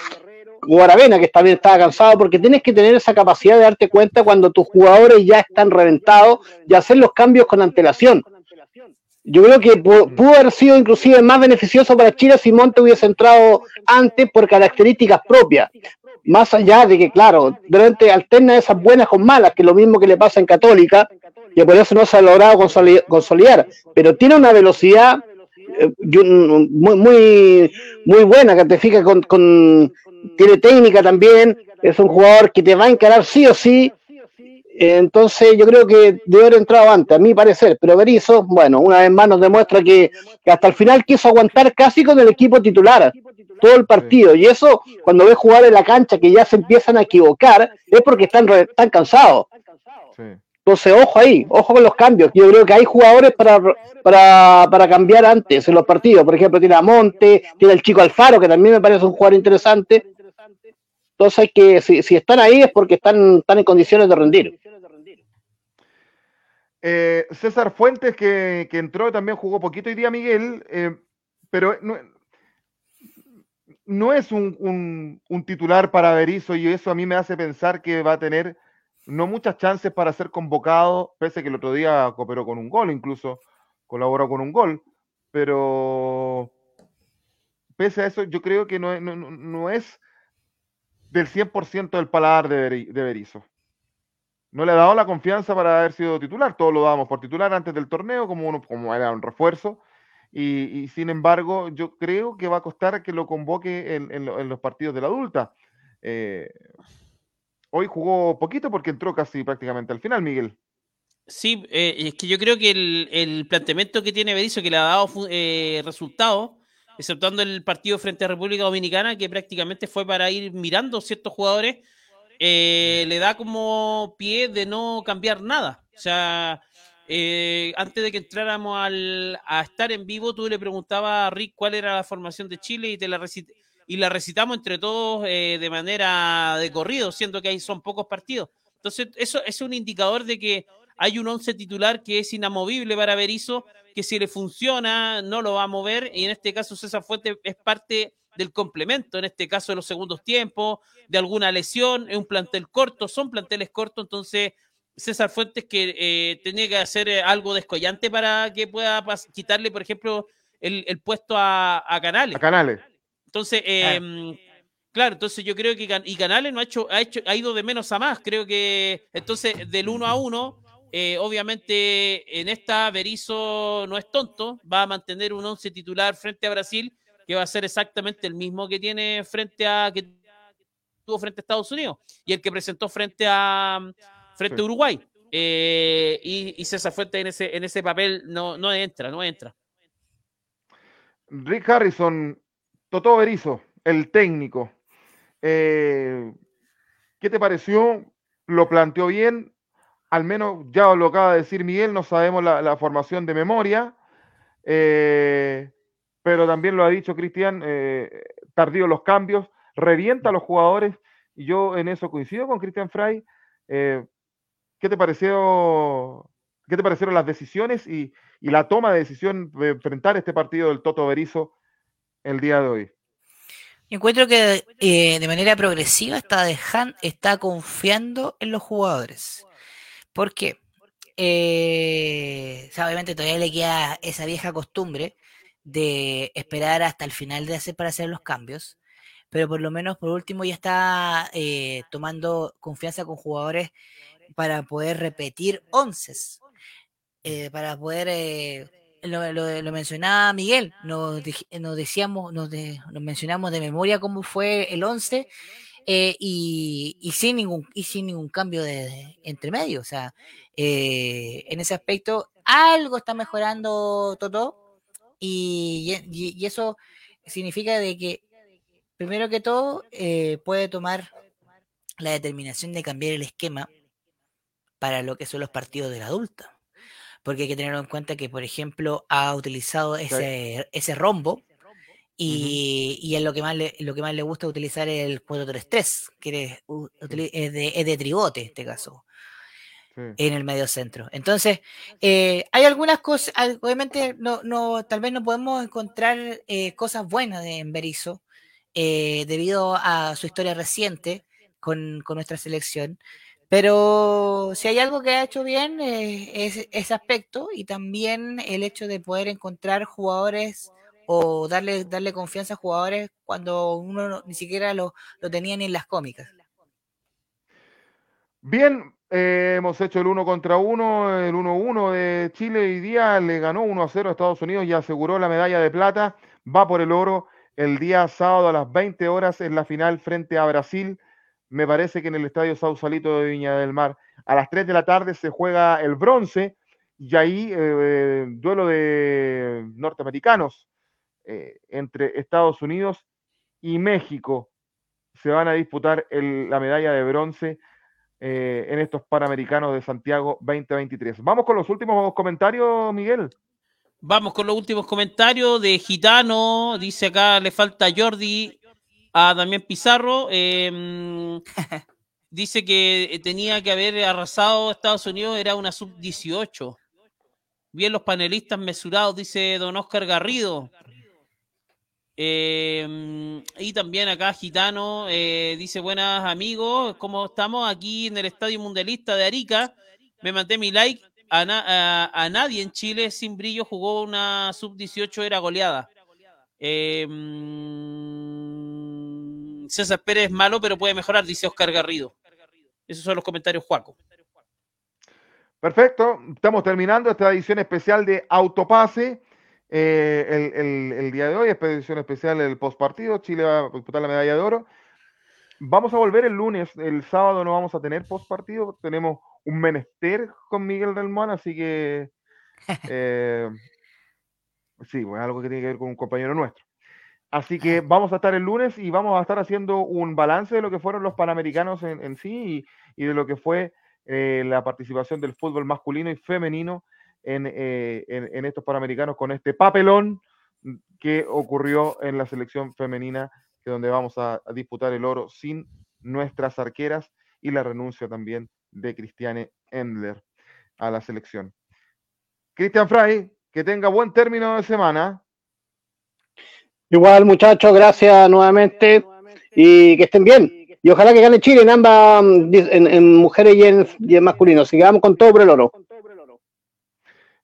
o Aravena, que también estaba cansado, porque tienes que tener esa capacidad de darte cuenta cuando tus jugadores ya están reventados y hacer los cambios con antelación. Yo creo que pudo haber sido inclusive más beneficioso para Chile si Monte hubiese entrado antes por características propias. Más allá de que, claro, durante alterna esas buenas con malas, que es lo mismo que le pasa en Católica, y por eso no se ha logrado consolidar, pero tiene una velocidad muy, muy, muy buena, que te fija con, tiene técnica también, es un jugador que te va a encarar sí o sí. Entonces yo creo que debe haber entrado antes, a mi parecer, pero Berizzo, bueno, una vez más nos demuestra que, hasta el final quiso aguantar casi con el equipo titular todo el partido. Y eso, cuando ves jugar en la cancha que ya se empiezan a equivocar, es porque están, están cansados. Entonces, ojo ahí, ojo con los cambios. Yo creo que hay jugadores para, para, para cambiar antes en los partidos. Por ejemplo, tiene a Monte, tiene el chico Alfaro, que también me parece un jugador interesante. Entonces, que, si, si están ahí es porque están, están en condiciones de rendir. Eh, César Fuentes, que, que, entró también jugó poquito hoy día, Miguel, eh, pero no, no es un, un, un, titular para Berizzo y eso a mí me hace pensar que va a tener no muchas chances para ser convocado, pese que el otro día cooperó con un gol, incluso colaboró con un gol, pero pese a eso, yo creo que no, no, no es del 100% del paladar de, de Berizzo. No le ha dado la confianza para haber sido titular, todos lo dábamos por titular antes del torneo, como, uno, como era un refuerzo, y, sin embargo, yo creo que va a costar que lo convoque en, en, los partidos de la adulta. Eh, Hoy jugó poquito porque entró casi prácticamente al final, Miguel. Sí, eh, es que yo creo que el, planteamiento que tiene Berizzo, que le ha dado eh, resultados, exceptuando el partido frente a República Dominicana, que prácticamente fue para ir mirando ciertos jugadores, eh, le da como pie de no cambiar nada. O sea, antes de que entráramos al, a estar en vivo, tú le preguntabas a Rick cuál era la formación de Chile y te la y la recitamos entre todos eh, de manera de corrido, siendo que ahí son pocos partidos. Entonces, eso es un indicador de que hay un once titular que es inamovible para Berizzo, que si le funciona no lo va a mover, y en este caso César Fuente es parte del complemento, en este caso de los segundos tiempos, de alguna lesión, es un plantel corto, son planteles cortos, entonces César Fuentes que eh, tenía que hacer eh, algo descollante para que pueda quitarle, por ejemplo, el, puesto a, Canales. A Canales. Entonces, eh, claro, entonces yo creo que y Canales no ha hecho, ha hecho, ha ido de menos a más. Creo que entonces del uno a uno, eh, obviamente en esta Berizzo no es tonto, va a mantener un once titular frente a Brasil, que va a ser exactamente el mismo que tiene frente a que tuvo frente a Estados Unidos y el que presentó frente a frente a Uruguay. Eh, y, César Fuente en ese, en ese papel no, no entra, no entra. Rick Harrison Toto Berizo, el técnico. Eh, ¿Qué te pareció? ¿Lo planteó bien? Al menos ya lo acaba de decir Miguel, no sabemos la, formación de memoria, eh, pero también lo ha dicho Cristian, eh, tardío los cambios, revienta a los jugadores, y yo en eso coincido con Cristian Fray. ¿Qué te pareció? ¿Qué te parecieron las decisiones y, y, la toma de decisión de enfrentar este partido del Toto Berizo el día de hoy? Encuentro que eh, de manera progresiva está, dejando, está confiando en los jugadores. ¿Por qué? Eh, obviamente todavía le queda esa vieja costumbre de esperar hasta el final de hacer para hacer los cambios, pero por lo menos por último ya está eh, tomando confianza con jugadores para poder repetir onces, para poder lo, mencionaba Miguel, nos, nos decíamos, nos, mencionamos de memoria cómo fue el 11 eh, y, y sin ningún y sin ningún cambio de, entre medio. O sea, eh, en ese aspecto algo está mejorando Toto y eso significa de que primero que todo eh, puede tomar la determinación de cambiar el esquema para lo que son los partidos de la adulta. Porque hay que tener en cuenta que, por ejemplo, ha utilizado ese, ese rombo y, y es lo que más le, lo que más le gusta utilizar el 4-3-3, que es, de, es de en este caso, Sí. en el medio centro. Entonces, eh, hay algunas cosas, obviamente, no, no, tal vez no podemos encontrar eh, cosas buenas de Berizzo, eh, debido a su historia reciente con, con nuestra selección. Pero si hay algo que ha hecho bien eh, es ese aspecto y también el hecho de poder encontrar jugadores o darle, darle confianza a jugadores cuando uno no- ni siquiera lo, lo tenía ni en las cómicas. Bien, eh, hemos hecho el uno contra uno, el 1-1 de Chile hoy día, le ganó 1-0 a Estados Unidos y aseguró la medalla de plata, va por el oro el día sábado a las 20 horas en la final frente a Brasil, me parece que en el Estadio Sausalito de Viña del Mar. A las 3 de la tarde se juega el bronce y ahí eh, duelo de norteamericanos eh, entre Estados Unidos y México. Se van a disputar el- la medalla de bronce eh, en estos Panamericanos de Santiago 2023. Vamos con los últimos comentarios, Miguel. Vamos con los últimos comentarios de Gitano. Dice acá, le falta Jordi a Damián Pizarro. eh, dice que tenía que haber arrasado Estados Unidos, era una sub-18. Bien los panelistas mesurados, dice don Oscar Garrido. Eh, y también acá Gitano eh, dice, buenas amigos, ¿cómo estamos? Aquí en el Estadio Mundialista de Arica. Me mandé mi like. A, a- nadie en Chile sin brillo jugó una sub-18, era goleada. Eh, mm, César Pérez es malo, pero puede mejorar, dice Oscar Garrido. Esos son los comentarios, Juaco. Perfecto, estamos terminando esta edición especial de Autopase. eh, el, el- el día de hoy, esta edición especial del postpartido. Chile va a disputar la medalla de oro. Vamos a volver el lunes, el sábado no vamos a tener postpartido, tenemos un menester con Miguel Relmón, así que eh, sí, bueno, algo que tiene que ver con un compañero nuestro. Así que vamos a estar el lunes y vamos a estar haciendo un balance de lo que fueron los Panamericanos en, en sí y, y de lo que fue eh, la participación del fútbol masculino y femenino en, eh, en- en estos Panamericanos con este papelón que ocurrió en la selección femenina, que donde vamos a, a disputar el oro sin nuestras arqueras y la renuncia también de Cristiane Endler a la selección. Cristian Fray, que tenga buen término de semana. Igual, muchachos, gracias nuevamente y que estén bien. Y ojalá que gane Chile en ambas, mm, en, en mujeres y en, y en masculino. Sigamos con todo por el oro.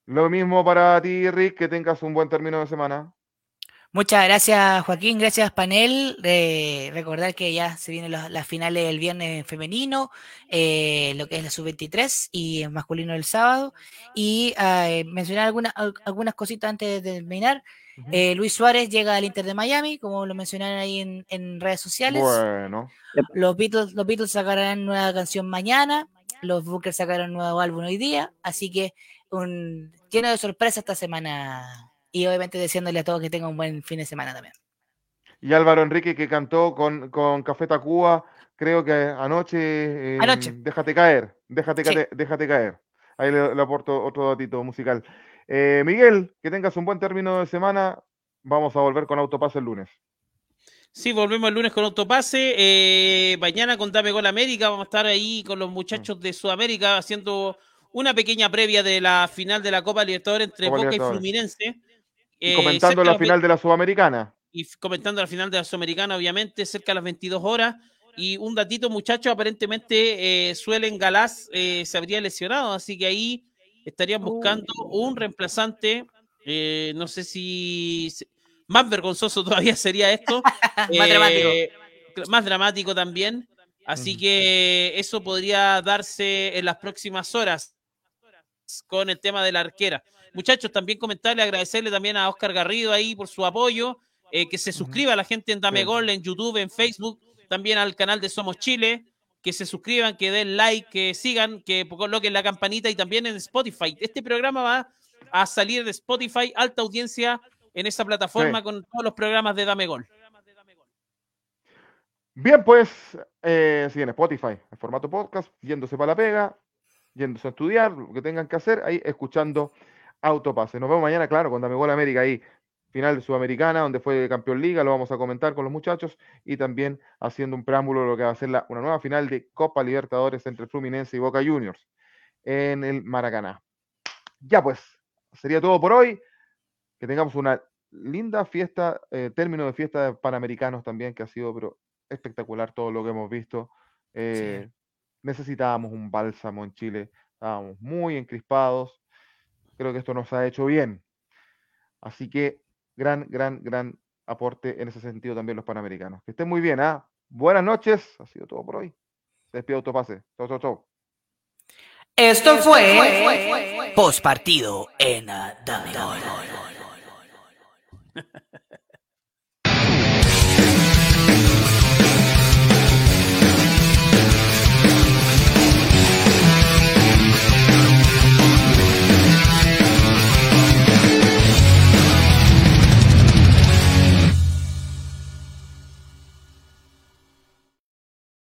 Lo mismo para ti, Rick, que tengas un buen término de semana. Muchas gracias, Joaquín. Gracias, panel. Eh, recordar que ya se vienen las, las finales el viernes femenino, eh, lo que es la sub-23 y el masculino el sábado. Y eh, mencionar algunas, al- algunas cositas antes de terminar. Eh, Luis Suárez llega al Inter de Miami, como lo mencionaron ahí en, en redes sociales. Bueno, Los Beatles, los Beatles sacarán nueva canción mañana. Los Bookers sacaron nuevo álbum hoy día. Así que un lleno de sorpresas esta semana. Y obviamente deseándole a todos que tengan un buen fin de semana también. y Álvaro Enrique que cantó con, con Café Tacuba, creo que anoche. en Anoche. Déjate caer, déjate, Sí. cate- déjate caer. Ahí le, le aporto otro datito musical. Eh, Miguel, que tengas un buen término de semana. Vamos a volver con Autopase el lunes. Sí, volvemos el lunes con Autopase. eh, mañana con Dame Gol América. Vamos a estar ahí con los muchachos de Sudamérica haciendo una pequeña previa de la final de la Copa Libertadores entre Copa Boca y. Fluminense. Y Eh, comentando la final de la Sudamericana. y comentando la final de la Sudamericana, obviamente, cerca de las 22 horas. Y un datito, muchachos, aparentemente eh, Suelen Galás eh, se habría lesionado, así que ahí estarían buscando un reemplazante. eh, no sé si más vergonzoso todavía sería esto. Más dramático. eh, Más dramático también. Así que eso podría darse en las próximas horas con el tema de la arquera. Muchachos, también comentarle, agradecerle también a Oscar Garrido ahí por su apoyo, eh, que se suscriba a la gente en Dame Gol, en YouTube, en Facebook, también al canal de Somos Chile, que se suscriban, que den like, que sigan, que coloquen la campanita y también en Spotify. Este programa va a salir de Spotify, alta audiencia en esa plataforma con todos los programas de Dame Gol. Bien, pues, eh, sí, en Spotify, en formato podcast, yéndose para la pega, yéndose a estudiar, lo que tengan que hacer, ahí escuchando Autopase. Nos vemos mañana, claro, con Dame Gol América ahí, final de Sudamericana, donde fue campeón liga, lo vamos a comentar con los muchachos, y también haciendo un preámbulo de lo que va a ser una nueva final de Copa Libertadores entre Fluminense y Boca Juniors en el Maracaná. Ya pues, sería todo por hoy. Que tengamos una linda fiesta, eh, término de fiesta de Panamericanos también, que ha sido pero espectacular todo lo que hemos visto. Eh, necesitábamos un bálsamo en Chile, estábamos muy encrispados. Creo que esto nos ha hecho bien. Así que gran, gran, gran aporte en ese sentido también los panamericanos. Que estén muy bien, ¿ah? Buenas noches, ha sido todo por hoy. Se despide Autopase. Chau, chau, chau. Esto fue Post Partido en Dame